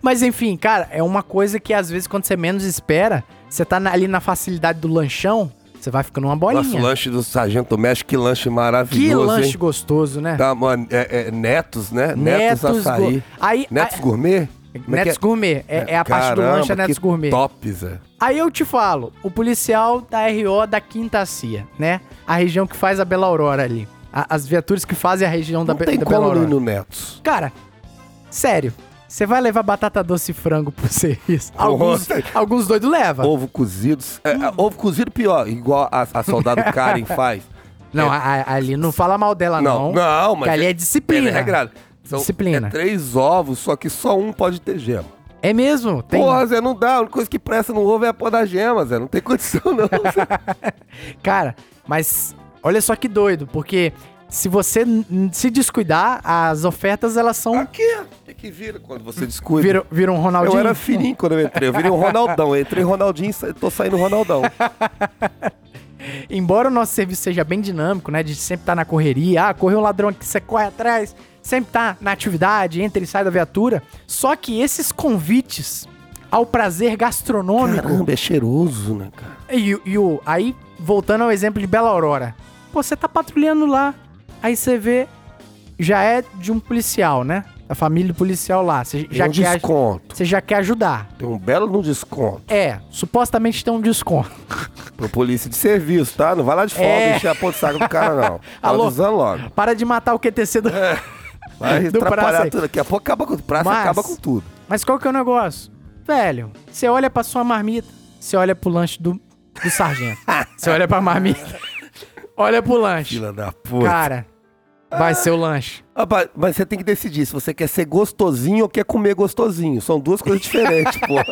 Mas enfim, cara, é uma coisa que às vezes quando você menos espera, você tá ali na facilidade do lanchão, você vai ficando uma bolinha. Nosso lanche do Sargento México, que lanche que maravilhoso, lanche hein? gostoso, né? Tá, mano, é, é Netos, né? Netos, Netos Açaí. Go- Aí, Netos Gourmet? É que Netos é? Gourmet. É, é a parte do Caramba, lanche é Netos que Gourmet. top, Zé. Aí eu te falo, o policial da RO da Quinta Cia, né? A região que faz a Bela Aurora ali. A- as viaturas que fazem a região da, Não Be- tem da como Bela não Aurora. no Netos. Cara, sério. Você vai levar batata doce e frango pro serviço? Alguns, alguns doidos levam. Ovo cozido. É, é, ovo cozido pior, igual a, a soldado Karen faz. Não, É. a- ali não fala mal dela, não. Não, não, mas. Ali é disciplina. É regrado. São, Disciplina. É três ovos, só que só um pode ter gema. É mesmo? Tem... Porra, Zé, não dá. A única coisa que presta no ovo é a porra da gema, Zé. Não tem condição, não. Cara, mas olha só que doido, porque se você se descuidar, as ofertas elas são. Aqui, o que vira quando você descuida? Viram, viram um Ronaldinho? Eu era fininho quando eu entrei. Eu virei um Ronaldão. Eu entrei Ronaldinho e tô saindo Ronaldão. Embora o nosso serviço seja bem dinâmico, né? De sempre estar na correria, ah, correu um ladrão aqui, você corre atrás, sempre tá na atividade, entra e sai da viatura. Só que esses convites ao prazer gastronômico. Caramba, é cheiroso, né, cara? E, e o, aí, voltando ao exemplo de Bela Aurora. Pô, você tá patrulhando lá, aí você vê, já é de um policial, né? Da família do policial lá. Você Tem já, um quer, desconto. você já quer ajudar. Tem um belo no desconto. É, supostamente tem um desconto. Pro polícia de serviço, tá? Não vai lá de folga É. encher a ponta do saco do cara, não. Tá Alô? logo. Para de matar o QTC do. Vai Do praça tudo. Daqui a pouco acaba com o praça, Mas- acaba com tudo. Mas qual que é o negócio? Velho, você olha pra sua marmita, você olha pro lanche do, do sargento. Você olha pra marmita, olha pro lanche. Fila da puta. Cara, vai ser o lanche. Rapaz, mas você tem que decidir se você quer ser gostosinho ou quer comer gostosinho. São duas coisas diferentes, pô.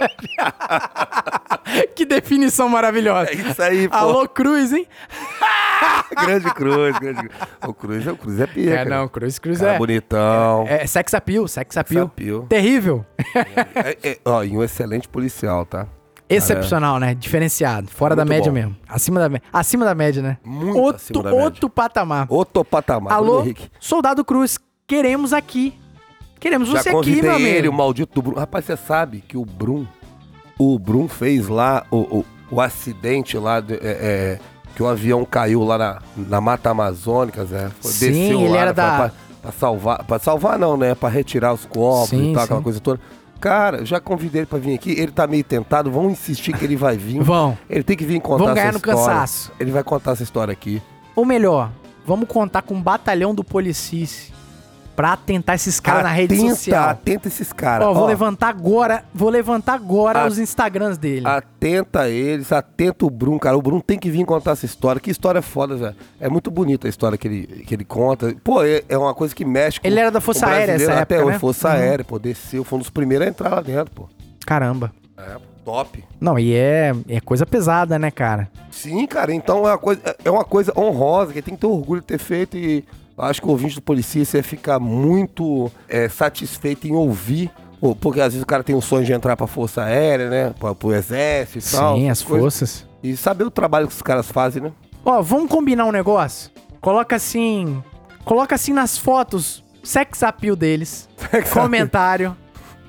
Que definição maravilhosa. É isso aí, pô. Alô, Cruz, hein? Grande cruz, grande cruz. O cruz é, o cruz é pica. É, não, Cruz, Cruz Cara é. bonitão. É sex appeal, sex appeal. appeal. Terrível. É, é, ó, e um excelente policial, tá? Excepcional, né? Diferenciado. Fora da Muito média bom. mesmo. Acima da, acima da média, né? Muito outro, acima da média. outro patamar. Outro patamar. Alô, Bruno Henrique. Soldado Cruz, queremos aqui. Queremos Já você aqui, meu amigo. ele, o maldito do Brum. Rapaz, você sabe que o Brum, o Brum fez lá o, o, o acidente lá, de- é, é, que o avião caiu lá na, na Mata Amazônica, Zé. Foi- Sim, ele lá, era né, da- Pra, pra salvar, pra salvar não, né? Pra retirar os corpos Sim, e tal, aquela sim. coisa toda. Cara, já convidei ele pra vir aqui, ele tá meio tentado, vamos insistir que ele vai vir. Vão. Ele tem que vir contar Vamos ganhar essa no história. cansaço. Ele vai contar essa história aqui. Ou melhor, vamos contar com um batalhão do Policice pra atentar esses caras na rede social. Atenta esses caras. Ó, vou Ó, levantar agora, vou levantar agora A- os Instagrams dele. Atenta a eles, atenta o Bruno, cara. O Bruno tem que vir contar essa história. Que história foda, Zé. É muito bonita a história que ele, que ele conta. Pô, é, é uma coisa que mexe com Ele era da Força Aérea brasileiro essa até época, hoje. né? Força Uhum. Aérea, pô, desceu. Foi um dos primeiros a entrar lá dentro, pô. Caramba. É, top. Não, e é, é coisa pesada, né, cara? Sim, cara. Então é uma coisa, é uma coisa honrosa, que tem que ter orgulho de ter feito e acho que o ouvinte do Policia ia ficar muito é, satisfeito em ouvir. Porque às vezes o cara tem um sonho de entrar pra Força Aérea, né? Pra, pro Exército e tal. Sim, as coisas. forças. E saber o trabalho que os caras fazem, né? Ó, vamos combinar um negócio? Coloca assim. Coloca assim nas fotos. Sex appeal deles. comentário.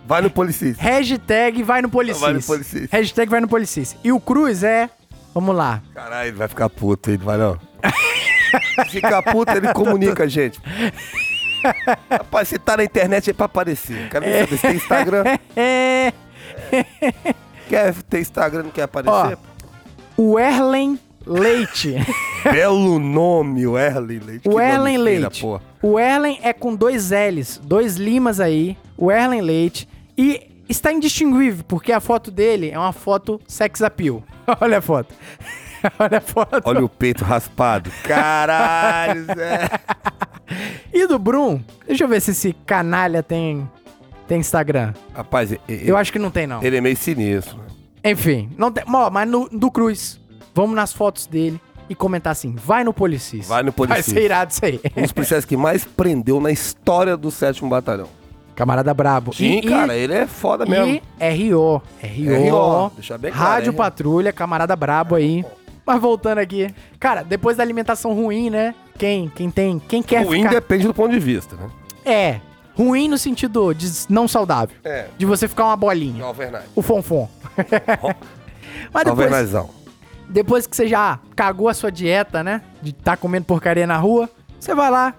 Vai no Policista. Hashtag vai no Policis. Vai no Policis. Hashtag vai no Policis. E o Cruz é. Vamos lá. Caralho, ele vai ficar puto, ele vai não. Se ficar puto, ele comunica a gente. Rapaz, você tá na internet é pra aparecer. Quero ver se tem Instagram. É. Quer ter Instagram, não quer aparecer? O Erlen Leite. Belo nome, o Erlen Leite. o Erlen Leite. porra. O Erlen é com dois L's, dois limas aí. O Erlen Leite. E está indistinguível, porque a foto dele é uma foto sex appeal. Olha a foto. Olha a foto. Olha o peito raspado. Caralho, Zé. E do Brum? Deixa eu ver se esse canalha tem, tem Instagram. Rapaz, ele, Eu acho que não tem, não. ele é meio sinistro. Enfim, não tem. Ó, mas no, do Cruz, vamos nas fotos dele e comentar assim: vai no Policis. Vai no Vai Policis. ser irado isso aí. Um dos policiais que mais prendeu na história do 7 Batalhão. Camarada brabo. Sim, E- cara, ele é foda mesmo. E RO. RO. RO, deixa bem claro, Rádio. Patrulha, camarada brabo aí. Mas voltando aqui. Cara, depois da alimentação ruim, né? Quem, quem tem. Quem quer Ruim ficar. depende do ponto de vista, né? É. Ruim no sentido de não saudável. É. De você ficar uma bolinha. Alvernaz. O fonfon. Mas depois, Alvernazão. depois que você já cagou a sua dieta, né? De estar comendo porcaria na rua, você vai lá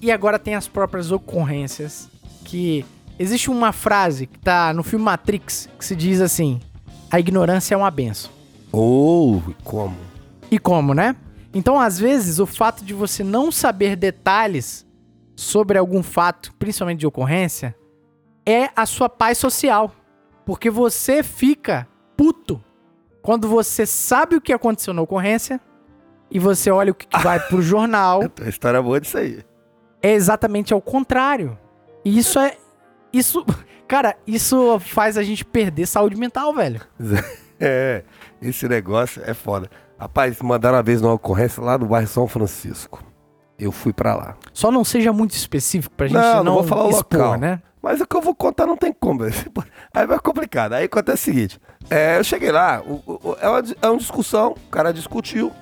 e agora tem as próprias ocorrências. Que existe uma frase que tá no filme Matrix que se diz assim: a ignorância é uma benção. Ou como? E como, né? Então, às vezes, o fato de você não saber detalhes sobre algum fato, principalmente de ocorrência, é a sua paz social. Porque você fica puto quando você sabe o que aconteceu na ocorrência e você olha o que, que vai pro jornal. A história boa disso aí. É exatamente ao contrário. E isso é. Isso. Cara, isso faz a gente perder saúde mental, velho. É, esse negócio é foda. Rapaz, mandaram uma vez numa ocorrência lá no bairro São Francisco. Eu fui pra lá. Só não seja muito específico pra gente Não, não, não vou falar o expor, local. né? Mas o que eu vou contar não tem como. Aí vai complicado. Aí acontece o seguinte: é, eu cheguei lá, o- o- é, uma, é uma discussão, o cara discutiu,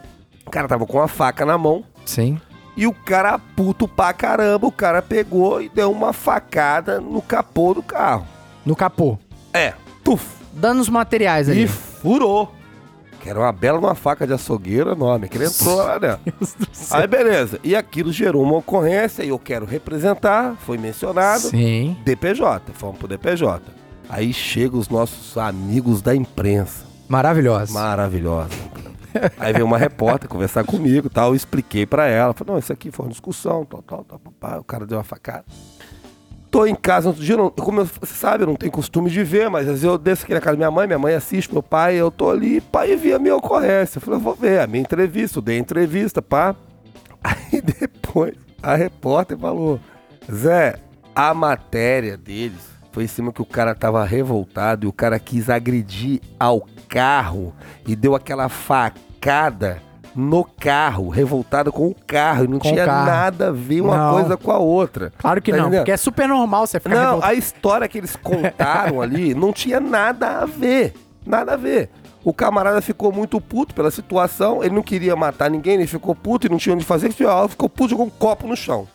o cara tava com uma faca na mão, Sim. e o cara puto pra caramba, o cara pegou e deu uma facada no capô do carro. No capô. É, tuf, Danos materiais ali. e furou. Que era uma bela uma faca de açougueiro enorme, que ele entrou lá céu. Aí beleza, e aquilo gerou uma ocorrência, e eu quero representar, foi mencionado. Sim. DPJ, fomos pro DPJ. Aí chegam os nossos amigos da imprensa. Maravilhosa. Maravilhosa. Aí veio uma repórter conversar comigo e tal. Eu expliquei pra ela. Falei, não, isso aqui foi uma discussão, tal, tal, tal. O cara deu uma facada. Tô em casa outro dia, não, como você sabe, eu não tenho costume de ver, mas às vezes eu desço aqui na casa da minha mãe, minha mãe assiste, meu pai, eu tô ali, pai, vi a minha ocorrência. Eu falei, eu vou ver a minha entrevista, eu dei entrevista, pá. Aí depois a repórter falou, Zé, a matéria deles foi em cima que o cara tava revoltado e o cara quis agredir ao carro e deu aquela facada no carro, revoltado com o carro, e não Com tinha carro. nada a ver uma Não. coisa com a outra. Claro que Tá não, entendendo? porque é super normal você ficar Não, revoltado. a história que eles contaram ali não tinha nada a ver. Nada a ver. O camarada ficou muito puto pela situação, ele não queria matar ninguém, ele ficou puto e não tinha onde fazer, ele ficou- ficou puto, jogou um copo no chão.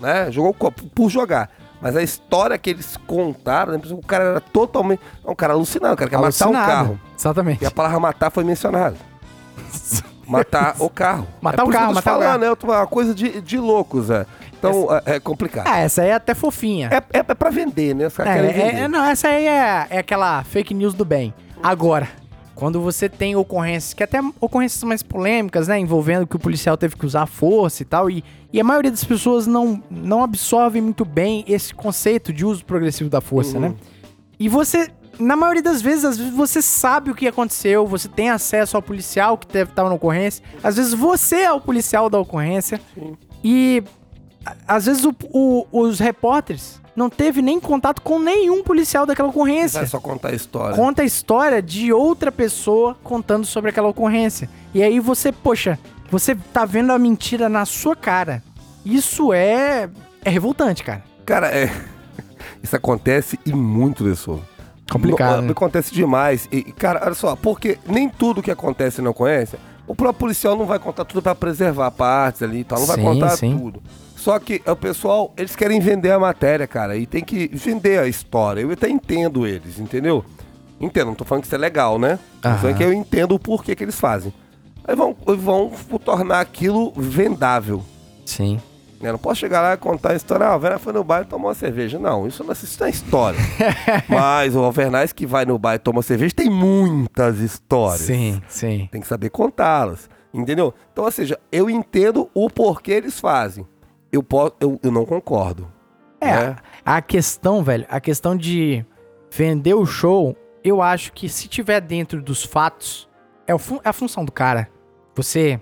Né? Jogou um copo por jogar. Mas a história que eles contaram, né, o cara era totalmente. É um cara alucinado, o cara quer matar um Alucinado. carro. Exatamente. E a palavra matar foi mencionada. Matar o carro. Matar é o carro, que eu tô matar o falando, É uma coisa de, de loucos, é. Então é, é complicado. Ah, essa aí é até fofinha. É, é, é pra vender, né? É, é- vender. é- não, essa aí é, é aquela fake news do bem. Agora, quando você tem ocorrências, que até ocorrências mais polêmicas, né? Envolvendo que o policial teve que usar força e tal, e, e a maioria das pessoas não, não absorve muito bem esse conceito de uso progressivo da força, né? E você, na maioria das vezes, às vezes você sabe o que aconteceu, você tem acesso ao policial que estava na ocorrência, às vezes você é o policial da ocorrência, e a- às vezes o- o- os repórteres não teve nem contato com nenhum policial daquela ocorrência. Vai só contar a história. Conta a história de outra pessoa contando sobre aquela ocorrência. E aí você, poxa, você tá vendo a mentira na sua cara. Isso é é revoltante, cara. Cara, é. Isso acontece e muito, pessoal. Complicado, né? Acontece demais. E, cara, olha só, porque nem tudo que acontece não conhece. O próprio policial não vai contar tudo pra preservar partes ali e tal. Não vai Sim, contar sim. tudo. Só que o pessoal, eles querem vender a matéria, cara. E tem que vender a história. Eu até entendo eles, entendeu? Entendo, não tô falando que isso é legal, né? Aham. falando que eu entendo o porquê que eles fazem. Aí vão, vão tornar aquilo vendável. Sim. Né? Não posso chegar lá e contar a história. Ah, o Alvernaz foi no bar e tomou uma cerveja. Não, isso não, isso não é história. Mas o Alvernaz que vai no bar e toma cerveja tem muitas histórias. Sim, sim. Tem que saber contá-las. Entendeu? Então, ou seja, eu entendo o porquê eles fazem. Eu, posso, eu, eu não concordo. É, né? a questão, velho, a questão de vender o show, eu acho que se tiver dentro dos fatos, é, o é a função do cara. Você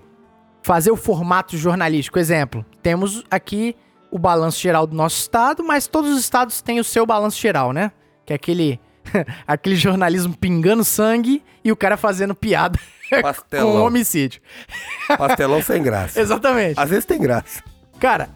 fazer o formato jornalístico. Exemplo, temos aqui o balanço geral do nosso estado, mas todos os estados têm o seu balanço geral, né? Que é aquele, aquele jornalismo pingando sangue e o cara fazendo piada com Pastelão. homicídio. Pastelão sem graça. Exatamente. Às vezes tem graça. Cara,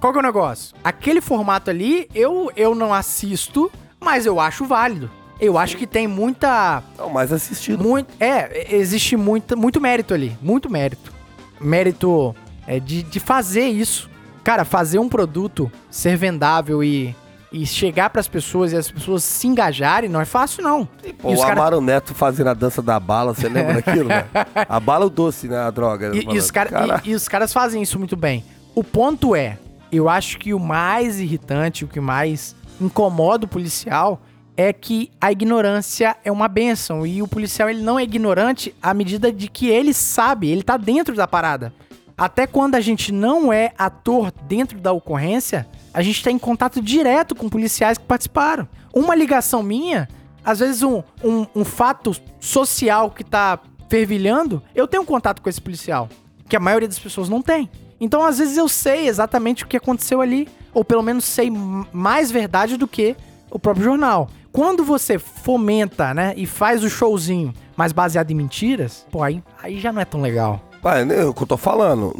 qual que é o negócio? Aquele formato ali, eu, eu não assisto, mas eu acho válido. Eu acho que tem muita. É o mais assistido. Muito, é, existe muita, muito mérito ali. Muito mérito. Mérito é, de, de fazer isso. Cara, fazer um produto ser vendável e, e chegar pras pessoas e as pessoas se engajarem não é fácil, não. Pô, e o cara- Amaro Neto fazendo a dança da bala, você lembra daquilo, né? A bala é o doce, né? A droga. E, e os cara- e- e os caras fazem isso muito bem. O ponto é, eu acho que o mais irritante, o que mais incomoda o policial é que a ignorância é uma benção e o policial ele não é ignorante à medida de que ele sabe, ele tá dentro da parada. até quando a gente não é ator dentro da ocorrência, a gente está em contato direto com policiais que participaram. Uma ligação minha, às vezes um, um, um fato social que tá fervilhando, eu tenho contato com esse policial, que a maioria das pessoas não tem. Então, às vezes, eu sei exatamente o que aconteceu ali, ou pelo menos sei mais verdade do que o próprio jornal. Quando você fomenta, né, e faz o showzinho, mas baseado em mentiras, pô, aí, aí já não é tão legal. Pai, é o que eu tô falando,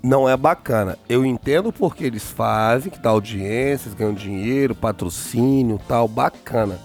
não é bacana. Eu entendo porque eles fazem, que dá audiências, ganham dinheiro, patrocínio tal, bacana.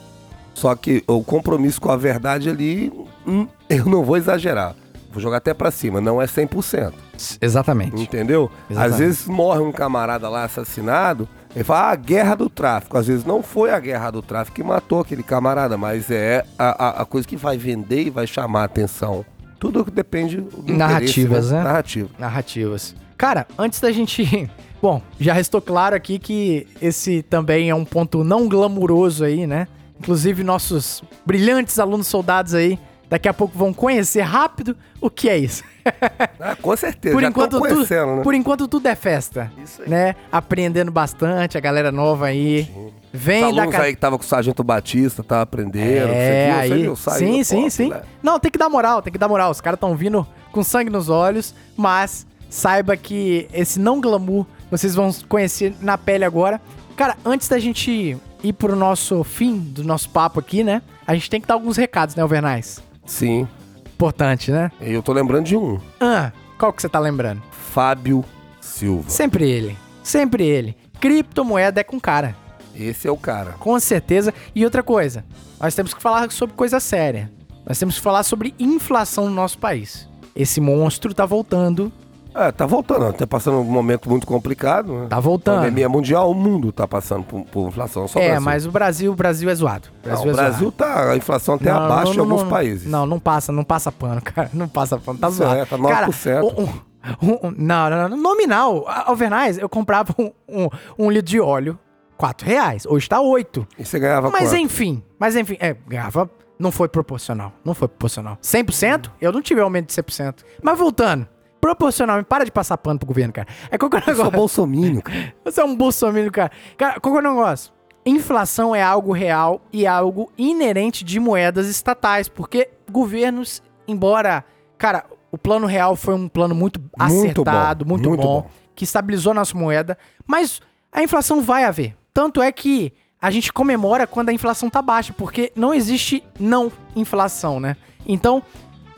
Só que o compromisso com a verdade ali, hum, eu não vou exagerar. Vou jogar até pra cima, não é 100%. Exatamente. Entendeu? Exatamente. Às vezes morre um camarada lá assassinado, ele fala, ah, guerra do tráfico. Às vezes não foi a guerra do tráfico que matou aquele camarada, mas é a, a- a coisa que vai vender e vai chamar a atenção. Tudo que depende do Narrativas, interesse, né? Narrativa. narrativas. Cara, antes da gente. Bom, já restou claro aqui que esse também é um ponto não glamuroso aí, né? Inclusive, nossos brilhantes alunos soldados aí, daqui a pouco vão conhecer rápido o que é isso. Ah, com certeza, Por enquanto, estão tu- conhecendo, né? por enquanto tudo é festa. Isso aí. Né? Aprendendo bastante, a galera nova aí. Vem Os da alunos ca- aí que tava com o Sargento Batista, tava aprendendo, É, o que, aí. eu saí Sim, no sim, sim. né? Não, tem que dar moral, tem que dar moral. Os caras estão vindo com sangue nos olhos, mas saiba que esse não glamour vocês vão conhecer na pele agora. Cara, antes da gente ir pro nosso fim do nosso papo aqui, né? A gente tem que dar alguns recados, né, Alvernais? Sim, Importante, né? eu tô lembrando de um, Ah, qual que você tá lembrando? Fábio Silva. Sempre ele. Sempre ele. Criptomoeda é com cara. Esse é o cara. Com certeza. E outra coisa, nós temos que falar sobre coisa séria. Nós temos que falar sobre inflação no nosso país. Esse monstro tá voltando. É, tá voltando, tá passando um momento muito complicado, né? Tá voltando. Pandemia mundial, o mundo tá passando por, por inflação, só o é, Brasil. mas o Brasil, o Brasil é zoado. O Não, Brasil o é Brasil zoado. tá, a inflação até Não, abaixo não, em alguns não, países. Não, não passa, não passa pano, cara. Não passa pano, tá Isso zoado. é, tá Cara, 9%. um- um- um- não, não, não, nominal. Alvernais, eu comprava um, um, um litro de óleo, 4 reais. Hoje tá 8. E você ganhava Mas quanto? enfim, mas enfim, é, ganhava, não foi proporcional, não foi proporcional. 100%? Eu não tive aumento de 100%. Mas voltando, proporcional, para de passar pano pro governo, cara. É qual que é o Eu sou negócio? bolsominion, cara. Você é um bolsominion, cara. Cara, qual que é o negócio? Inflação é algo real e algo inerente de moedas estatais, porque governos, embora, cara, o plano real foi um plano muito acertado, bom, muito, muito bom, bom. que estabilizou a nossa moeda, mas a inflação vai haver. Tanto é que a gente comemora quando a inflação tá baixa, porque não existe não inflação, né? Então,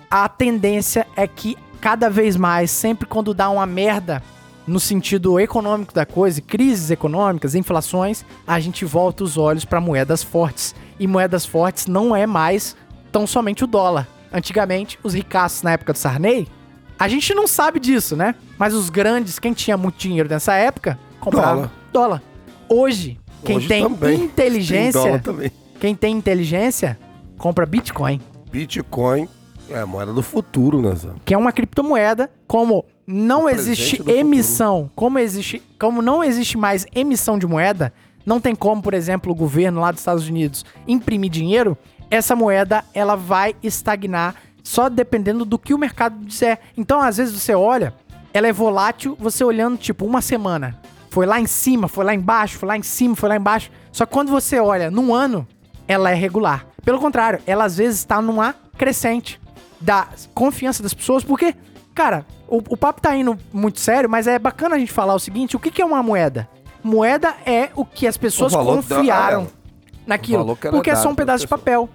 a tendência é que cada vez mais, sempre quando dá uma merda no sentido econômico da coisa, crises econômicas, inflações, a gente volta os olhos para moedas fortes. E moedas fortes não é mais tão somente o dólar. Antigamente, os ricaços na época do Sarney, a gente não sabe disso, né? Mas os grandes, quem tinha muito dinheiro nessa época, comprava Dólar. dólar. Hoje, quem Hoje tem também. Tem inteligência, também. quem tem inteligência, compra Bitcoin. Bitcoin é a moeda do futuro, né, que é uma criptomoeda, como não O existe emissão, como existe, como não existe mais emissão de moeda, não tem como, por exemplo, o governo lá dos Estados Unidos imprimir dinheiro, essa moeda ela vai estagnar só dependendo do que o mercado disser. Então, às vezes você olha, ela é volátil, você olhando tipo uma semana, foi lá em cima, foi lá embaixo, foi lá em cima, foi lá embaixo. Só que quando você olha num ano, ela é regular. Pelo contrário, ela às vezes está numa crescente da confiança das pessoas, porque, cara, o, o papo tá indo muito sério, mas é bacana a gente falar o seguinte: o que, que é uma moeda? Moeda é o que as pessoas confiaram é, naquilo. Porque é só um pedaço de papel.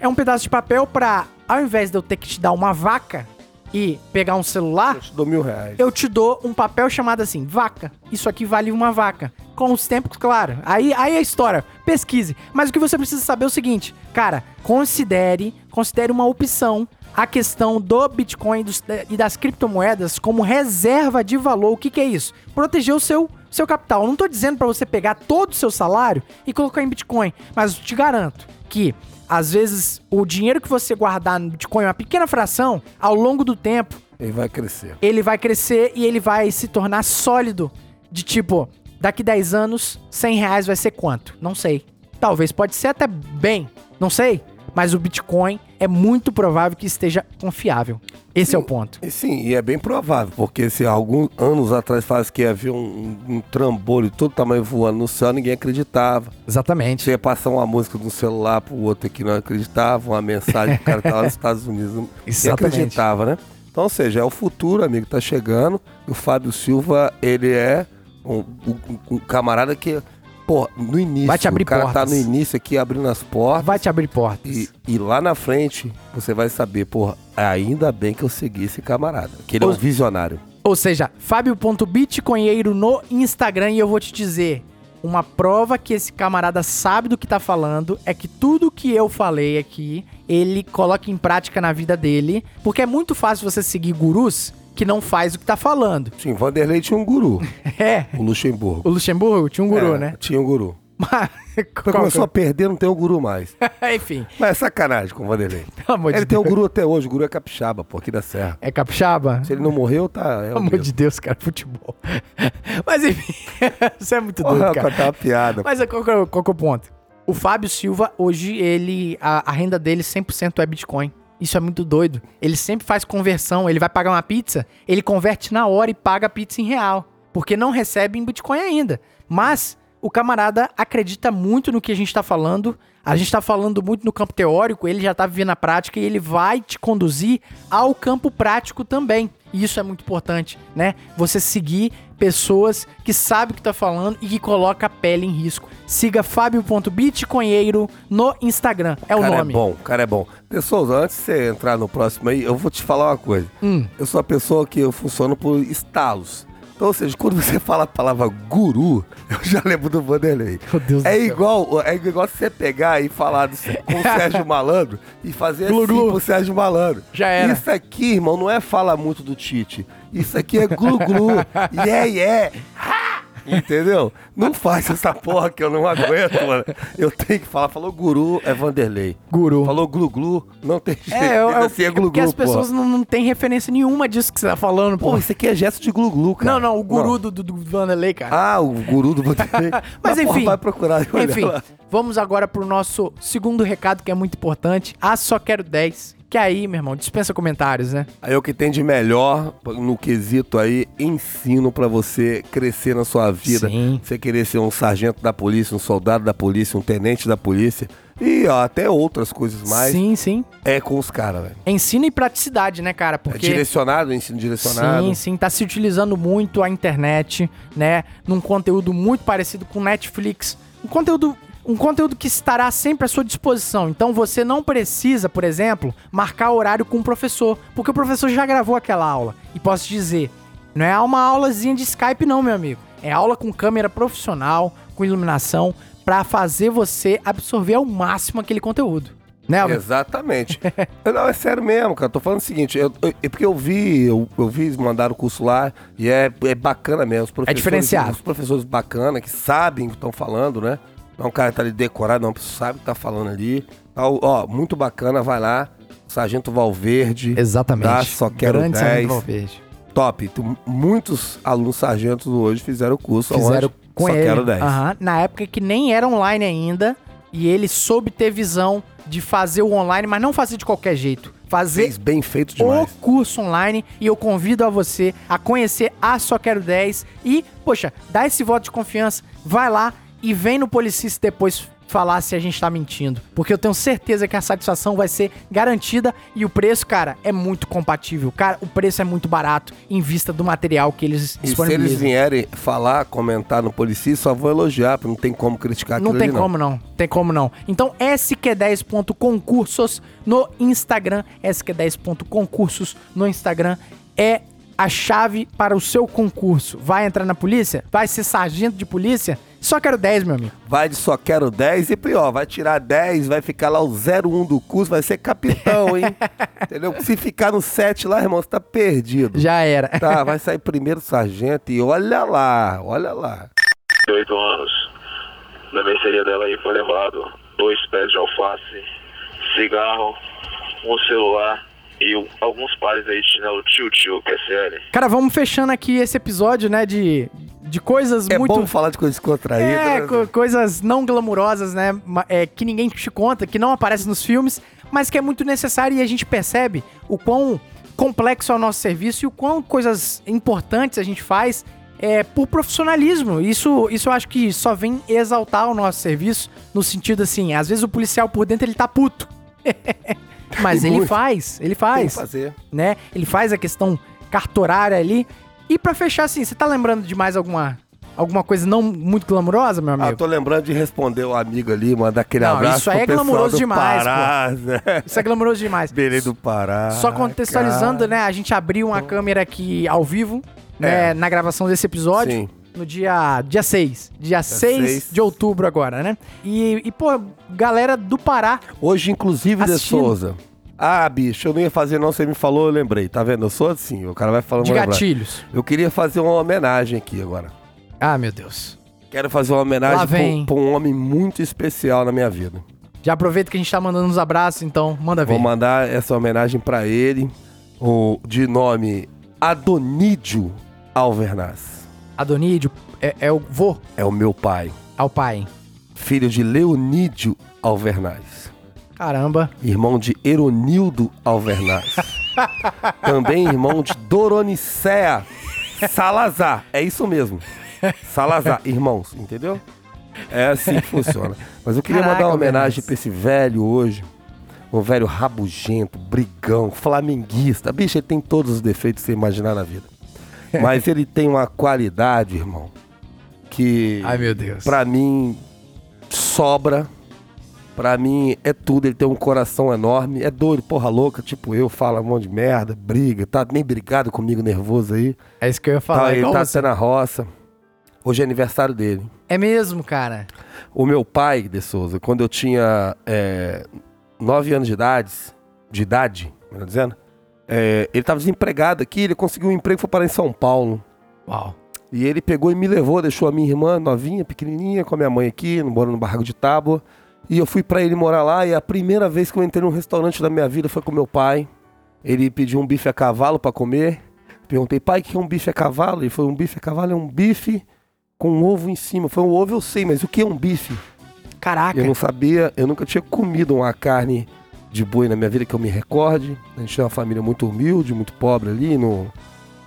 É um pedaço de papel pra, ao invés de eu ter que te dar uma vaca e pegar um celular, Eu te dou mil reais. eu te dou um papel chamado assim, vaca. Isso aqui vale uma vaca. Com os tempos, claro. Aí, aí é a história. Pesquise. Mas o que você precisa saber é o seguinte, cara, considere, considere uma opção a questão do Bitcoin e das criptomoedas como reserva de valor. O que, que é isso? Proteger o seu, seu capital. Eu não tô dizendo pra você pegar todo o seu salário e colocar em Bitcoin, mas te garanto que às vezes o dinheiro que você guardar no Bitcoin, uma pequena fração, ao longo do tempo, Ele vai crescer. ele vai crescer e ele vai se tornar sólido. De tipo, daqui 10 anos, 100 reais vai ser quanto? Não sei. Talvez pode ser até bem, não sei. Mas o Bitcoin, é muito provável que esteja confiável. Esse é o ponto. Sim, e é bem provável, porque se alguns anos atrás falasse que havia um, um trambolho todo tamanho voando no céu, ninguém acreditava. Exatamente. Você ia passar uma música de um celular pro outro que não acreditava, uma mensagem que o cara tava nos Estados Unidos, não Exatamente. acreditava, né? Então, ou seja, é o futuro, amigo, tá chegando. E o Fábio Silva, ele é um, um- um camarada que, pô, no início, Vai te abrir o cara tá portas. no início aqui abrindo as portas. Vai te abrir portas. E, e lá na frente, você vai saber, porra, ainda bem que eu segui esse camarada. Que ele é um Os- visionário. Ou seja, fábio.bitcoinheiro no Instagram e eu vou te dizer, uma prova que esse camarada sabe do que tá falando é que tudo que eu falei aqui, ele coloca em prática na vida dele, porque é muito fácil você seguir gurus que não faz o que tá falando. Sim, Vanderlei tinha um guru, É, o Luxemburgo. o Luxemburgo tinha um guru, É, né? Tinha um guru. Mas, qual começou a que perder, não tem um guru mais. é? Enfim, Mas é sacanagem com o Vanderlei. pelo amor Ele de tem Deus. guru até hoje, o guru é capixaba, pô, aqui da Serra. É capixaba? Se ele não morreu, tá. É Pelo o amor de Deus, cara, futebol. Mas enfim, isso é muito doido, Porra, cara. contar uma piada. Mas qual, que é o- qual que é o ponto? O Fábio Silva, hoje, ele. A, a renda dele 100% é Bitcoin. Isso é muito doido. Ele sempre faz conversão. Ele vai pagar uma pizza, ele converte na hora e paga a pizza em real. Porque não recebe em Bitcoin ainda. Mas o camarada acredita muito no que a gente tá falando. A gente tá falando muito no campo teórico, ele já tá vivendo a prática e ele vai te conduzir ao campo prático também. E isso é muito importante, né? Você seguir pessoas que sabem o que tá falando e que coloca a pele em risco. Siga fábio.bitcoinheiro no Instagram. É o cara nome. é bom, o cara é bom. Pessoas, antes de você entrar no próximo aí, eu vou te falar uma coisa. Hum. Eu sou a pessoa que eu funciono por estalos. Então, ou seja, quando você fala a palavra guru, eu já lembro do Vanderlei. Meu Deus do É céu. igual, é igual você pegar e falar do- com o Sérgio Malandro e fazer Glu, assim glu. pro Sérgio Malandro. Já era. Isso aqui, irmão, não é fala muito do Tite. Isso aqui é glu-glu. yeah, yeah. Ha! Entendeu? Não faz essa porra que eu não aguento, mano. Eu tenho que falar. Falou guru, é Vanderlei. Guru. Falou glu-glu, não tem jeito. É, eu, eu, assim, é porque glu-glu, as pessoas porra. não, não têm referência nenhuma disso que você tá falando, pô. Pô, isso aqui é gesto de glu-glu, cara. Não, não, o guru Do, do, do Vanderlei, cara. Ah, o guru do Vanderlei. Mas, porra, enfim. vai procurar. Enfim, lá. vamos agora pro nosso segundo recado que é muito importante. Ah, só quero 10. Que aí, meu irmão, dispensa comentários, né? Aí o que tem de melhor no quesito aí, ensino pra você crescer na sua vida. Sim. Você querer ser um sargento da polícia, um soldado da polícia, um tenente da polícia e ó, até outras coisas mais. Sim, sim. É com os caras, velho. Ensino e praticidade, né, cara? É Porque. direcionado, ensino direcionado. Sim, sim, tá se utilizando muito a internet, né? Num conteúdo muito parecido com Netflix. Um conteúdo, um conteúdo que estará sempre à sua disposição. Então você não precisa, por exemplo, marcar horário com o professor, porque o professor já gravou aquela aula. E posso te dizer, não é uma aulazinha de Skype, não, meu amigo. É aula com câmera profissional, com iluminação, pra fazer você absorver ao máximo aquele conteúdo. Né? Exatamente. não, é sério mesmo, cara. Tô falando o seguinte, eu, eu- é porque eu vi, eu, eu vi mandaram o curso lá e é, é bacana mesmo. Os professores, diferenciado. Os professores bacanas que sabem o que estão falando, né? Não é um cara que tá ali decorado, não, sabe o que tá falando ali. Tá, ó, muito bacana, vai lá. Sargento Valverde. Exatamente. Tá, só quero Grande 10. Sargento Valverde. Top. Tu- muitos alunos sargentos hoje fizeram o curso. Fizeram aonde? com Só ele. quero 10. Aham. Na época que nem era online ainda. E ele soube ter visão de fazer o online, mas não fazer de qualquer jeito. Fazer Fez bem feito o demais. curso online e eu convido a você a conhecer a Só Quero 10 e, poxa, dá esse voto de confiança, vai lá e vem no Policista depois falar se a gente tá mentindo, porque eu tenho certeza que a satisfação vai ser garantida e o preço, cara, é muito compatível. Cara, o preço é muito barato em vista do material que eles E se eles disponibilizam. vierem falar, comentar no Policia, só vou elogiar, porque não tem como criticar Não tem ali, como não, tem como não. Então, SQ10.concursos no Instagram, SQ10.concursos no Instagram é a chave para o seu concurso. Vai entrar na polícia? Vai ser sargento de polícia? Só quero 10, meu amigo. Vai de só quero 10 e pior, vai tirar 10, vai ficar lá o 01 do curso, vai ser capitão, hein? Entendeu? Se ficar no 7 lá, irmão, você tá perdido. Já era. Tá, vai sair primeiro sargento e olha lá, olha lá. 8 anos. Na mercearia dela aí foi levado dois pés de alface, cigarro, um celular e alguns pares aí de chinelo tio-tio, que é sério. Cara, vamos fechando aqui esse episódio, né, de, de coisas É muito... bom falar de coisa descontraída. É, né? co- coisas não glamurosas, né? é, que ninguém te conta, que não aparece nos filmes, mas que é muito necessário e a gente percebe o quão complexo é o nosso serviço e o quão coisas importantes a gente faz é, por profissionalismo. Isso, isso eu acho que só vem exaltar o nosso serviço no sentido assim, às vezes o policial por dentro ele tá puto. Mas ele faz, ele Tem que faz, fazer. né? Ele faz a questão cartorária ali. E pra fechar assim, você tá lembrando de mais alguma alguma coisa não muito glamurosa, meu Ah, amigo? tô lembrando de responder o amigo ali, mandar aquele Não, abraço isso aí é do demais, Pará, né? Isso é glamouroso demais. Belém do Pará. Só contextualizando, cara. né? A gente abriu uma câmera aqui ao vivo, né? É. Na gravação desse episódio. Sim. No dia, dia 6. Dia 6 6. de outubro agora, né? E, e, pô, galera do Pará. Hoje, inclusive, de Assistindo. Souza. Ah, bicho, eu não ia fazer não, você me falou, eu lembrei. Tá vendo? Eu sou assim, o cara vai falando. De gatilhos. Eu queria fazer uma homenagem aqui agora. Ah, meu Deus. Quero fazer uma homenagem pra, um homem muito especial na minha vida. Já aproveita que a gente tá mandando uns abraços, então manda ver. Vou mandar essa homenagem pra ele, o, de nome Adonídio Alvernaz. Adonídio é, é o vô É o meu pai, ao pai. filho de Leonídio Alvernaz. Caramba. irmão de Eronildo Alvernaz. Também irmão de Doronicea Salazar. É isso mesmo. Salazar, irmãos, entendeu? É assim que funciona. Mas eu queria Caraca, mandar uma homenagem pra esse velho hoje. Um velho rabugento, brigão, flamenguista. Bicho, ele tem todos os defeitos que você imaginar na vida. Mas ele tem uma qualidade, irmão, que Ai, meu Deus. Pra mim, sobra. Pra mim, é tudo. Ele tem um coração enorme. É doido, porra louca, tipo eu, fala um monte de merda, briga. Tá bem brigado comigo, nervoso aí. É isso que eu ia falar. tá, ele tá você. até na roça. Hoje é aniversário dele. É mesmo, cara. O meu pai, De Souza, quando eu tinha é, nove anos de idade, de idade, melhor dizendo, é, ele tava desempregado aqui, ele conseguiu um emprego e foi parar em São Paulo. Uau. E ele pegou e me levou, deixou a minha irmã novinha, pequenininha, com a minha mãe aqui, morando no barraco de tábua. E eu fui pra ele morar lá e a primeira vez que eu entrei num restaurante da minha vida foi com meu pai. Ele pediu um bife a cavalo pra comer. Perguntei, pai, o que é um bife a cavalo? Ele falou, um bife a cavalo é um bife com um ovo em cima. Foi um ovo eu sei, mas o que é um bife? Caraca. Eu não sabia, eu nunca tinha comido uma carne de boi na minha vida que eu me recorde. A gente é uma família muito humilde, muito pobre ali. No...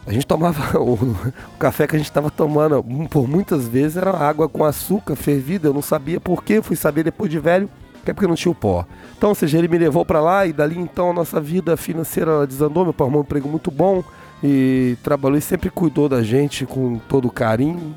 A gente tomava o, o café que a gente estava tomando hum, por muitas vezes era água com açúcar fervida. Eu não sabia por quê, fui saber depois de velho que é porque não tinha o pó. Então, ou seja, ele me levou para lá e dali então a nossa vida financeira desandou. Meu pai arrumou um emprego muito bom e trabalhou e sempre cuidou da gente com todo carinho.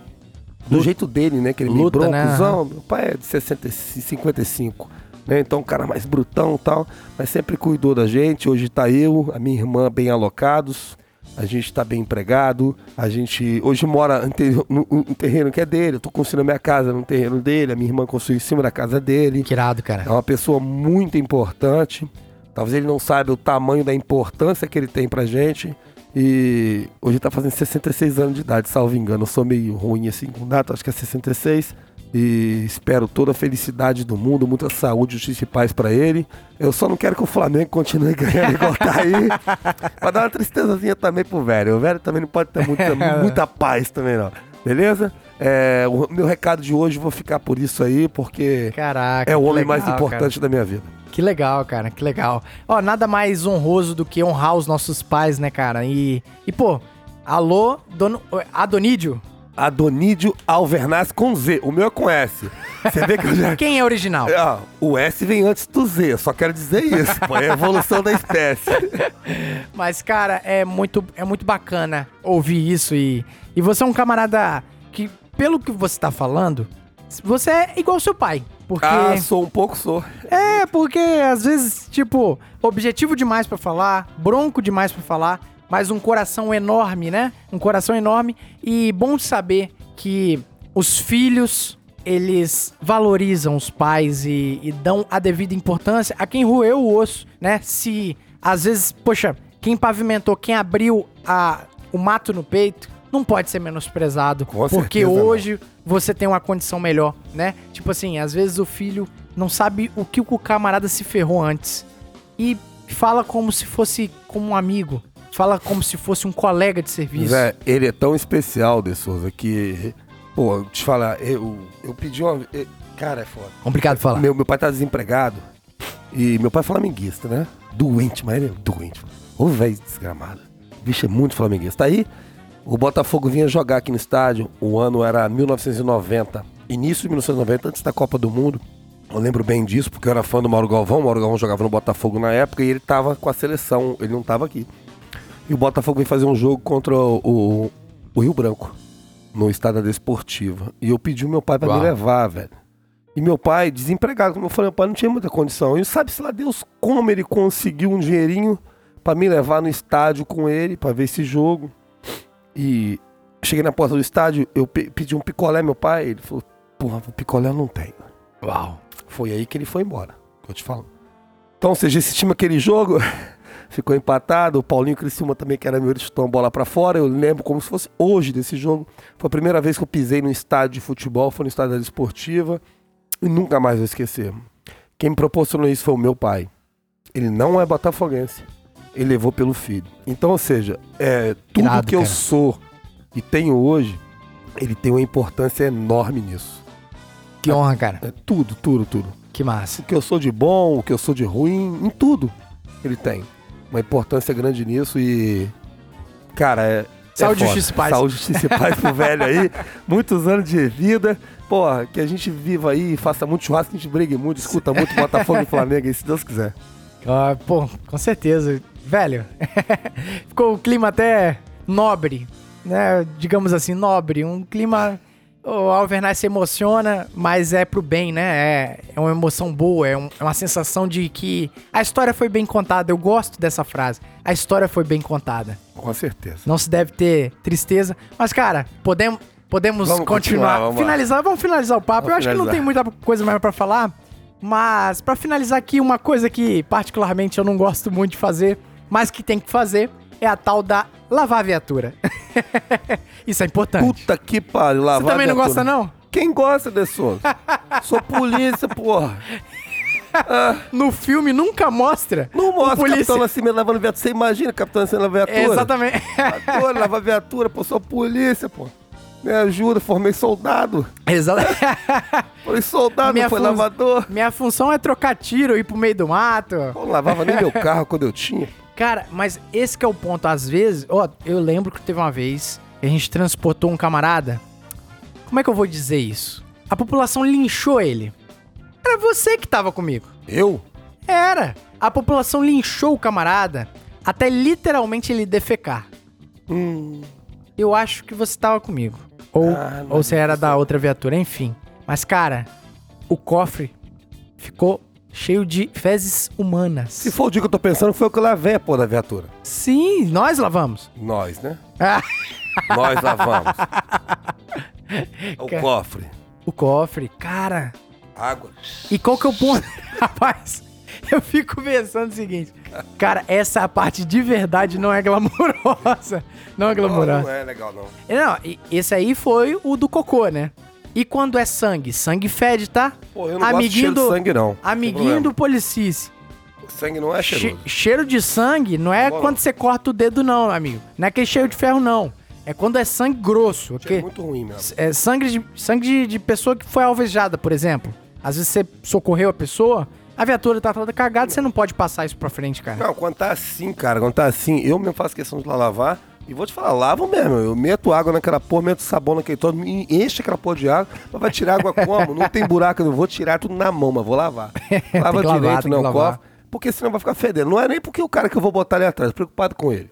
Do Luta- jeito dele, né? Que ele me luta, né? broncozão. Meu pai é de 60, e 55. Né? Então, um cara mais brutão e tal. Mas sempre cuidou da gente. Hoje tá eu, a minha irmã bem alocados. A gente tá bem empregado. A gente hoje mora no terreno que é dele. Eu tô construindo a minha casa no terreno dele. A minha irmã construiu em cima da casa dele. Que irado, cara. É uma pessoa muito importante. Talvez ele não saiba o tamanho da importância que ele tem pra gente. E hoje tá fazendo 66 anos de idade, salvo engano. Eu sou meio ruim assim com data, acho que é 66. E espero toda a felicidade do mundo, muita saúde, justiça e paz pra ele. Eu só não quero que o Flamengo continue ganhando igual tá aí. pra dar uma tristezazinha também pro velho. O velho também não pode ter muita, muita paz também, não. Beleza? É, o meu recado de hoje, vou ficar por isso aí, porque Caraca. é o homem legal, mais importante da minha vida. cara. Que legal, cara. Que legal. Ó, nada mais honroso do que honrar os nossos pais, né, cara? E, e pô, alô, dono, Adonídio. Adonídio Alvernaz com Z. O meu é com S. Você vê que eu já. Quem é original? Ah, o S vem antes do Z, só quero dizer isso, pô, é a evolução da espécie. Mas, cara, é muito, é muito bacana ouvir isso e, e você é um camarada que, pelo que você tá falando, você é igual ao seu pai. Porque. Ah, sou um pouco, sou. É, porque às vezes, tipo, objetivo demais pra falar, bronco demais pra falar, mas um coração enorme, né? Um coração enorme e bom saber que os filhos eles valorizam os pais e, e dão a devida importância a quem roeu o osso, né? Se às vezes, poxa, quem pavimentou, quem abriu a, o mato no peito, não pode ser menosprezado. Com porque certeza não. hoje você tem uma condição melhor, né? Tipo assim, às vezes o filho não sabe o que o camarada se ferrou antes. E fala como se fosse como um amigo. Fala como se fosse um colega de serviço. Zé, ele é tão especial, De Souza, que. Pô, eu te falar, eu, eu pedi uma. eh, Cara, é foda. Complicado falar. Meu, meu pai tá desempregado. E meu pai é flamenguista, né? Doente, mas ele é doente. Ô, velho desgramado. O bicho é muito flamenguista. Aí, o Botafogo vinha jogar aqui no estádio. O ano era 1990. Início de 1990, antes da Copa do Mundo. Eu lembro bem disso, porque eu era fã do Mauro Galvão. O Mauro Galvão jogava no Botafogo na época e ele tava com a seleção. Ele não tava aqui. E o Botafogo veio fazer um jogo contra o, o- Rio Branco, no estádio da Desportiva. E eu pedi o meu pai pra Uau. me levar, velho. E meu pai, desempregado, como eu falei, meu pai não tinha muita condição. E sabe-se lá Deus como ele conseguiu um dinheirinho pra me levar no estádio com ele, pra ver esse jogo. E cheguei na porta do estádio, eu pe- pedi um picolé, meu pai, ele falou, porra, o picolé eu não tenho. Uau. Foi aí que ele foi embora, que eu te falo. Então, ou seja, esse time aquele jogo ficou empatado. O Paulinho Criciúma também, que era meu, chutou a bola pra fora. Eu lembro como se fosse hoje desse jogo. Foi a primeira vez que eu pisei no estádio de futebol, foi no estádio da Esportiva. E nunca mais vou esquecer. Quem me proporcionou isso foi o meu pai. Ele não é botafoguense. Ele levou pelo filho. Então, ou seja, é, tudo Irado, que eu cara. sou e tenho hoje, ele tem uma importância enorme nisso. Que honra, cara. É tudo, tudo, tudo Que massa. o que eu sou de bom, o que eu sou de ruim, em tudo ele tem. Uma importância grande nisso e. Cara, é. Saúde, é justiça e paz. Saúde, justiça e paz pro velho aí. Muitos anos de vida. Porra, que a gente viva aí, faça muito churrasco, que a gente brigue muito, escuta muito Botafogo e Flamengo aí, se Deus quiser. Ah, pô, com certeza. Velho, ficou o clima até nobre, né? Digamos assim, nobre. Um clima. O Alvernaz se emociona, mas é pro bem, né? É, é uma emoção boa, é, um- é uma sensação de que a história foi bem contada. Eu gosto dessa frase. A história foi bem contada. Com certeza. Não se deve ter tristeza. Mas, cara, podemos, podemos Vamos continuar. continuar, vamos finalizar, vamos finalizar o papo. Vamos Eu acho que não finalizar. tem muita coisa mais pra falar. Mas, pra finalizar aqui, uma coisa que particularmente eu não gosto muito de fazer, mas que tem que fazer, é a tal da lavar a viatura. Isso é importante. Puta que pariu, lavar Você também não viatura. gosta, não? Quem gosta desse Sou polícia, porra. No filme nunca mostra. Não mostra o polícia. Capitão Nascimento lavando viatura. Você imagina o Capitão Nascimento lavando viatura? É, exatamente. Adoro lavar viatura, pô, sou polícia, pô. Me ajuda, formei soldado. Exatamente. Foi soldado, Minha não foi fun- lavador. Minha função é trocar tiro, ir pro meio do mato. Pô, não lavava nem meu carro quando eu tinha. Cara, mas esse que é o ponto. Às vezes, ó, eu lembro que teve uma vez que a gente transportou um camarada. Como é que eu vou dizer isso? A população linchou ele. Era você que tava comigo. Eu? Era. A população linchou o camarada até literalmente ele defecar. Hum, Eu acho que você tava comigo. Ou, Ah, ou você era da outra viatura, enfim. Mas, cara, o cofre ficou cheio de fezes humanas. se for o dia que eu tô pensando, foi eu que lavei a porra da viatura. Sim, nós lavamos. Nós, né? Ah. Nós lavamos. o Cara. cofre. O cofre, cara. Água. E qual que é o ponto? Rapaz, eu fico pensando o seguinte. Cara, essa parte de verdade não é glamourosa. Não é Não, glamourosa. não é legal, não. Não, esse aí foi o do cocô, né? E quando é sangue? Sangue fede, tá? Pô, eu não gosto de cheiro de sangue, não. Amiguinho problema. do policice. Sangue não é Che- cheiroso. cheiro de sangue não é Bom, quando não. você corta o dedo, não, amigo. Não é aquele cheiro de ferro, não. É quando é sangue grosso. Cheiro ok? muito ruim mesmo. É sangue, de, sangue de, de pessoa que foi alvejada, por exemplo. Às vezes você socorreu a pessoa, a viatura tá toda cagada, você não pode passar isso pra frente, cara. Não, quando tá assim, cara, quando tá assim, eu mesmo faço questão de lá lavar. E vou te falar, lavo mesmo. Eu meto água naquela porra, meto sabão naquele todo, me enche aquela porra de água. Mas vai tirar água como? Não tem buraco, eu vou tirar tudo na mão, mas vou lavar. Lava que lavar, direito, tem não que lavar. cofre. Porque senão vai ficar fedendo. Não é nem porque o cara que eu vou botar ali atrás, preocupado com ele.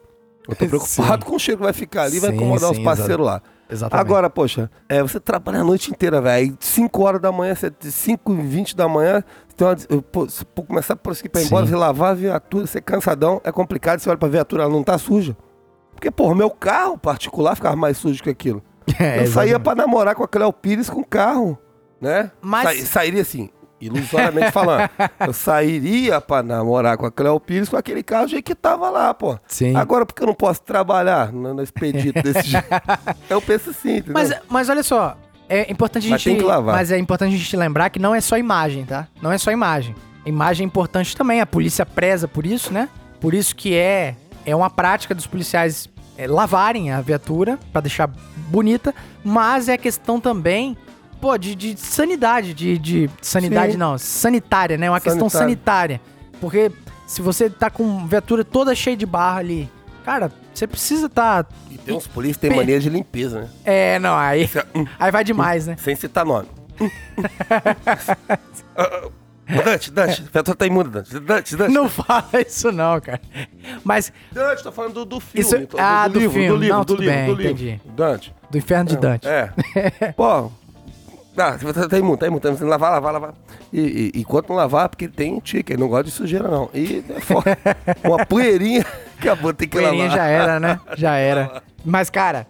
Eu tô preocupado Sim. com o cheiro que vai ficar ali, vai Sim, incomodar os sim, parceiros lá. Exatamente. Agora, poxa, é, você trabalha a noite inteira, velho. 5 horas da manhã, 5 e 20 da manhã, você tem uma, pô, começar a prosseguir pra ir embora, você lavar a viatura, você é cansadão, é complicado, você olha pra viatura, ela não tá suja. Porque, pô, meu carro particular ficava mais sujo que aquilo. É, eu saía pra namorar com a Cleo Pires com o carro, né? Mas- Sa- sairia assim, ilusoriamente falando. Eu sairia pra namorar com a Cleo Pires com aquele carro do jeito que tava lá, pô. Sim. Agora, porque eu não posso trabalhar no, no expedito desse jeito? Eu penso assim, entendeu? Mas, mas olha só, é importante a Mas gente. tem que lavar. Mas é importante a gente lembrar que não é só imagem, tá? Não é só imagem. Imagem é importante também. A polícia preza por isso, né? Por isso que é, é uma prática dos policiais é, lavarem a viatura pra deixar bonita. Mas é questão também pô, de, de sanidade, de, de sanidade Sim. não, sanitária, né? Uma questão Sanitária. Porque se você tá com viatura toda cheia de barra ali, cara, você precisa tá... E tem uns polícias que têm mania de limpeza, né? É, não, aí, Hum, aí vai demais, né? Sem citar nome. Dante, Dante, Viatura tá imunda, Dante. Dante, Dante. Não fala isso não, cara. Mas Dante, tô falando do, do filme. Isso- tô- ah, do livro, filme. do livro, Não, do livro, bem, do livro. entendi. Dante. do inferno de Dante. É. Pô. Ah, tá, tá imundo, tá imundo, tá imundo. Lavar, lavar, lavar. E, e, enquanto não lavar, porque ele tem tique, ele não gosta de sujeira, não. E é foda. uma poeirinha, acabou, tem que Poeirinha lavar. já era, né? Já era. Mas, cara,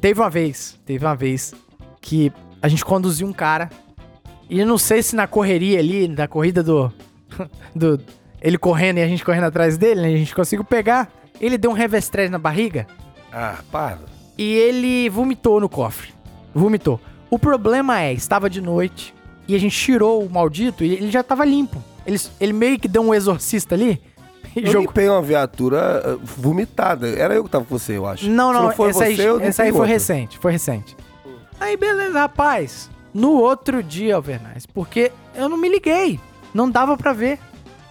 teve uma vez, teve uma vez que a gente conduziu um cara e não sei se na correria ali, na corrida do, do ele correndo e a gente correndo atrás dele, né, a gente conseguiu pegar. Ele deu um revestrez na barriga Ah, para. e ele vomitou no cofre. Vomitou. O problema é, estava de noite e a gente tirou o maldito e ele já tava limpo. Ele, ele meio que deu um exorcista ali e Eu jogou. limpei uma viatura uh, vomitada. Era eu que tava com você, eu acho. Não, Se não, foi essa aí, você, eu essa aí foi recente, foi recente. Aí, beleza, rapaz. No outro dia, Alvernaz, porque eu não me liguei. Não dava pra ver.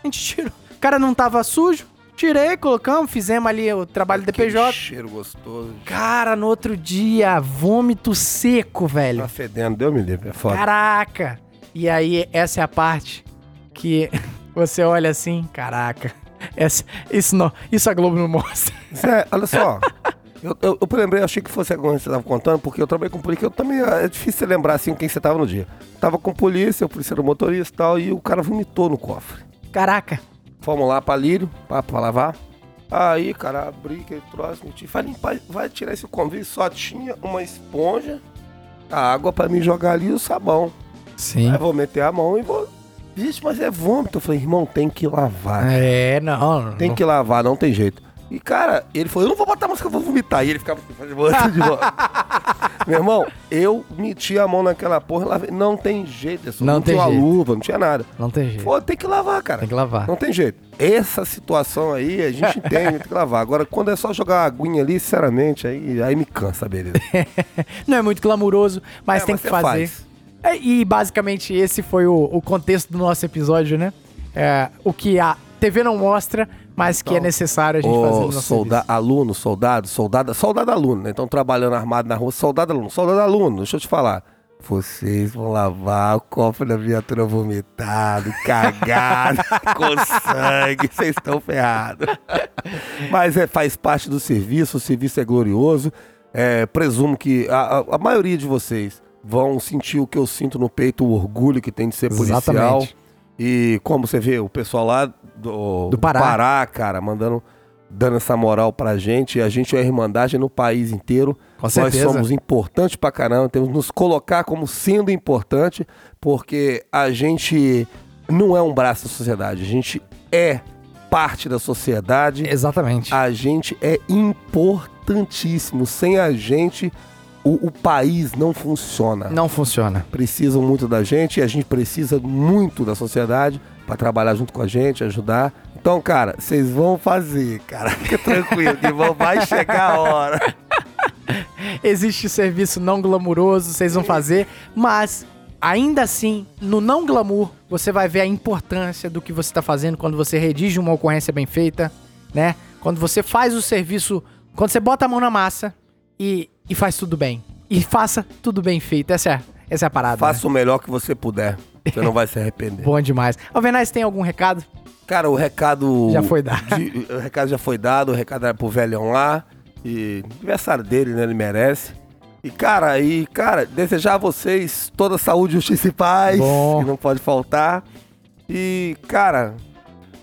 A gente tirou. O cara não tava sujo. Tirei, colocamos, fizemos ali o trabalho do DPJ. cheiro gostoso. Cara, no outro dia, vômito seco, velho. Tá fedendo, deu me livre, é foda. Caraca! E aí, essa é a parte que você olha assim, caraca. Essa, isso, não, isso a Globo não mostra. Zé, olha só. Eu, eu, eu lembrei, achei que fosse alguma que você tava contando, porque eu trabalhei com polícia, eu também, é difícil você lembrar assim quem você tava no dia. Tava com polícia, o polícia era motorista e tal, e o cara vomitou no cofre. Caraca. Fomos lá pra Lírio, pra, pra lavar. Aí, cara, abri aquele troço, meti, vai limpar, vai tirar esse convite, só tinha uma esponja, a água pra me jogar ali e o sabão. Sim. Aí vou meter a mão e vou... Vixe, mas é vômito. Eu falei, irmão, tem que lavar. É, não. Tem não- que lavar, não tem jeito. E, cara, ele falou, eu não vou botar a música, eu vou vomitar. E ele ficava assim, fazendo volta de volta. Meu irmão, eu meti a mão naquela porra e lavei. Não tem jeito, Edson. Não não tem tinha uma jeito. luva, não tinha nada. Não tem jeito. Pô, tem que lavar, cara. Tem que lavar. Não tem jeito. Essa situação aí, a gente entende, tem que lavar. Agora, quando é só jogar uma aguinha ali, sinceramente, aí, aí me cansa, beleza. Não é muito glamuroso, mas É, tem mas que fazer. faz. É, e basicamente esse foi o, o contexto do nosso episódio, né? É, o que a TV não mostra, mas que é necessário a gente fazer no solda serviço. aluno, soldado, soldado, soldado aluno, né? Então trabalhando armado na rua, soldado aluno, soldado aluno, deixa eu te falar. Vocês vão lavar o cofre da viatura vomitado, cagado, com sangue, vocês estão ferrados. Mas é, faz parte do serviço, o serviço é glorioso. É, presumo que a, a- a maioria de vocês vão sentir o que eu sinto no peito, o orgulho que tem de ser policial. Exatamente. E como você vê, o pessoal lá do, Do Pará. cara, mandando, dando essa moral pra gente. E a gente é irmandade no país inteiro. Com Nós certeza. somos importantes pra caramba, temos que nos colocar como sendo importante, porque a gente não é um braço da sociedade, a gente é parte da sociedade, Exatamente. a gente é importantíssimo. Sem a gente, o, o país não funciona Não funciona. precisam muito da gente e a gente precisa muito da sociedade para trabalhar junto com a gente, ajudar. Então, cara, vocês vão fazer, cara. Fica tranquilo, que vão, vai chegar a hora. Existe serviço não glamuroso, vocês vão fazer, mas ainda assim, no não glamour, você vai ver a importância do que você está fazendo quando você redige uma ocorrência bem feita, né? Quando você faz o serviço, quando você bota a mão na massa e, e faz tudo bem. E faça tudo bem feito. Essa é, essa é a parada. Faça o melhor que você puder. Você não vai se né? arrepender. Bom demais. Alvenaz, tem algum recado? Cara, o recado. Já foi dado. de- o recado já foi dado, o recado era pro velhão lá. E aniversário dele, né? Ele merece. E, cara, e, cara, desejar a vocês toda saúde, justiça e paz. Bom. Que não pode faltar. E, cara,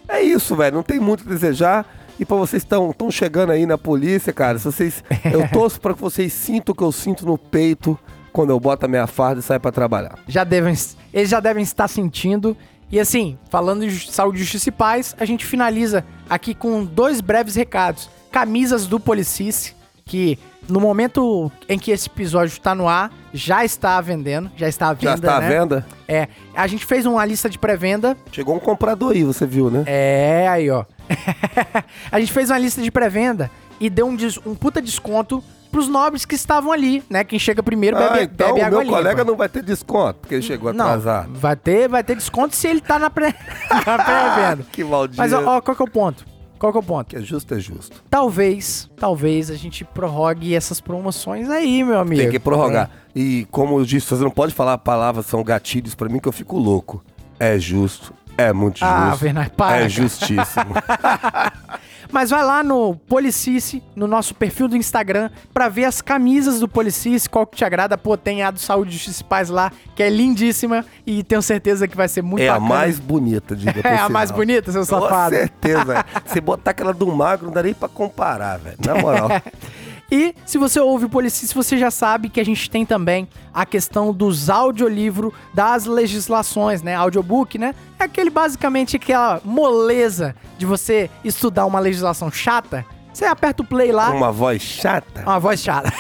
é isso, velho. Não tem muito a desejar. E pra vocês que estão chegando aí na polícia, cara, se vocês. Eu torço pra que vocês sintam o que eu sinto no peito quando eu boto a minha farda e saio pra trabalhar. já devem, eles já devem estar sentindo. E assim, falando de saúde, justiça e paz, a gente finaliza aqui com dois breves recados. Camisas do Policice, que no momento em que esse episódio está no ar, já está vendendo, já está à venda, Já está à né? venda? É, a gente fez uma lista de pré-venda. Chegou um comprador aí, você viu, né? É, aí ó. a gente fez uma lista de pré-venda e deu um, des- um puta desconto pros nobres que estavam ali, né? Quem chega primeiro Ah, bebe, então bebe o água meu limpa. colega não vai ter desconto, porque ele chegou Não, atrasado. vai ter, vai ter desconto se ele tá na pré- na pré-venda. Que maldito. Mas, ó, ó, qual que é o ponto? Qual que é o ponto? Que é justo, é justo. Talvez, talvez a gente prorrogue essas promoções aí, meu amigo. Tem que prorrogar. E como eu disse, você não pode falar palavras são gatilhos pra mim que eu fico louco. É justo, é muito justo. Ah, Bernardo, para, É justíssimo. Mas vai lá no Policice, no nosso perfil do Instagram, pra ver as camisas do Policice, qual que te agrada. Pô, tem a do Saúde, Justiça e Paz lá, que é lindíssima e tenho certeza que vai ser muito é a bacana. mais bonita, diga É a mais bonita, seu Com safado. certeza. Se botar aquela do magro, não dá nem pra comparar, velho. Na moral. E se você ouve o Policice, você já sabe que a gente tem também a questão dos audiolivros das legislações, né? Audiobook, né? É aquele basicamente aquela moleza de você estudar uma legislação chata. Você aperta o play lá, uma voz chata. uma voz chata.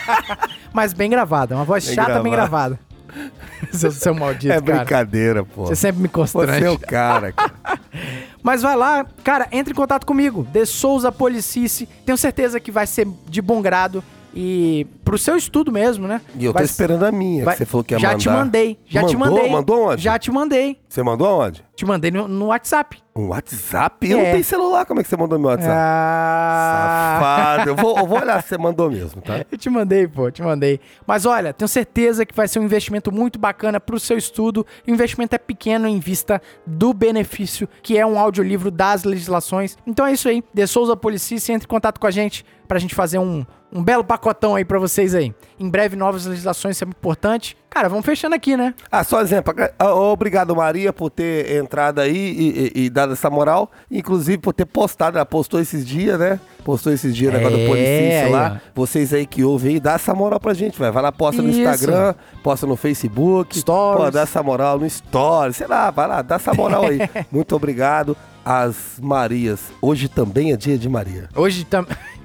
Mas bem gravada, uma voz Bem chata, bem gravada. seu, seu maldito, é cara. brincadeira, pô. Você sempre me Você constrange. é o cara, cara. Mas vai lá, cara, entre em contato comigo. De Souza Policice. Tenho certeza que vai ser de bom grado. E pro seu estudo mesmo, né? E eu tô Vai- esperando a minha, vai- que você falou que ia já mandar. te mandei, já te Mandou? mandei. Mandou onde? Já te mandei. Você mandou aonde? Te mandei no, no WhatsApp. Um WhatsApp? Eu É. não tenho celular, como é que você mandou meu WhatsApp? Ah, Safado. Eu vou, eu vou olhar se você mandou mesmo, tá? Eu te mandei, pô, te mandei. Mas olha, tenho certeza que vai ser um investimento muito bacana pro seu estudo. O investimento é pequeno em vista do benefício, que é um audiolivro das legislações. Então é isso aí. De Souza Policice, entre em contato com a gente pra gente fazer um, um belo pacotão aí pra vocês aí. Em breve, novas legislações, isso é muito importante. Cara, vamos fechando aqui, né? Ah, só exemplo. ah, Obrigado, Maria, por ter entrado aí e, e- e dado essa moral. Inclusive por ter postado. Ela postou esses dias, né? Postou esses dias o negócio É, do policista lá. Vocês aí que ouvem aí, dá essa moral pra gente, velho. Vai lá, posta no Isso. Instagram, posta no Facebook. Stories. Pô, dá essa moral no Story. Sei lá, vai lá, dá essa moral aí. Muito obrigado às Marias. Hoje também é dia de Maria. Hoje também.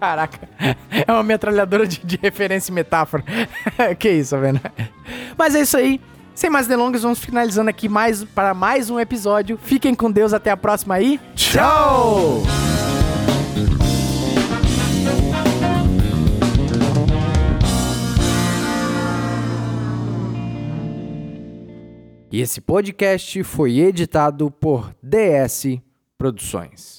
Caraca, é uma metralhadora de, de referência e metáfora. que isso, vendo? Mas é isso aí. Sem mais delongas, vamos finalizando aqui mais para mais um episódio. Fiquem com Deus, até a próxima aí. Tchau! E esse podcast foi editado por DS Produções.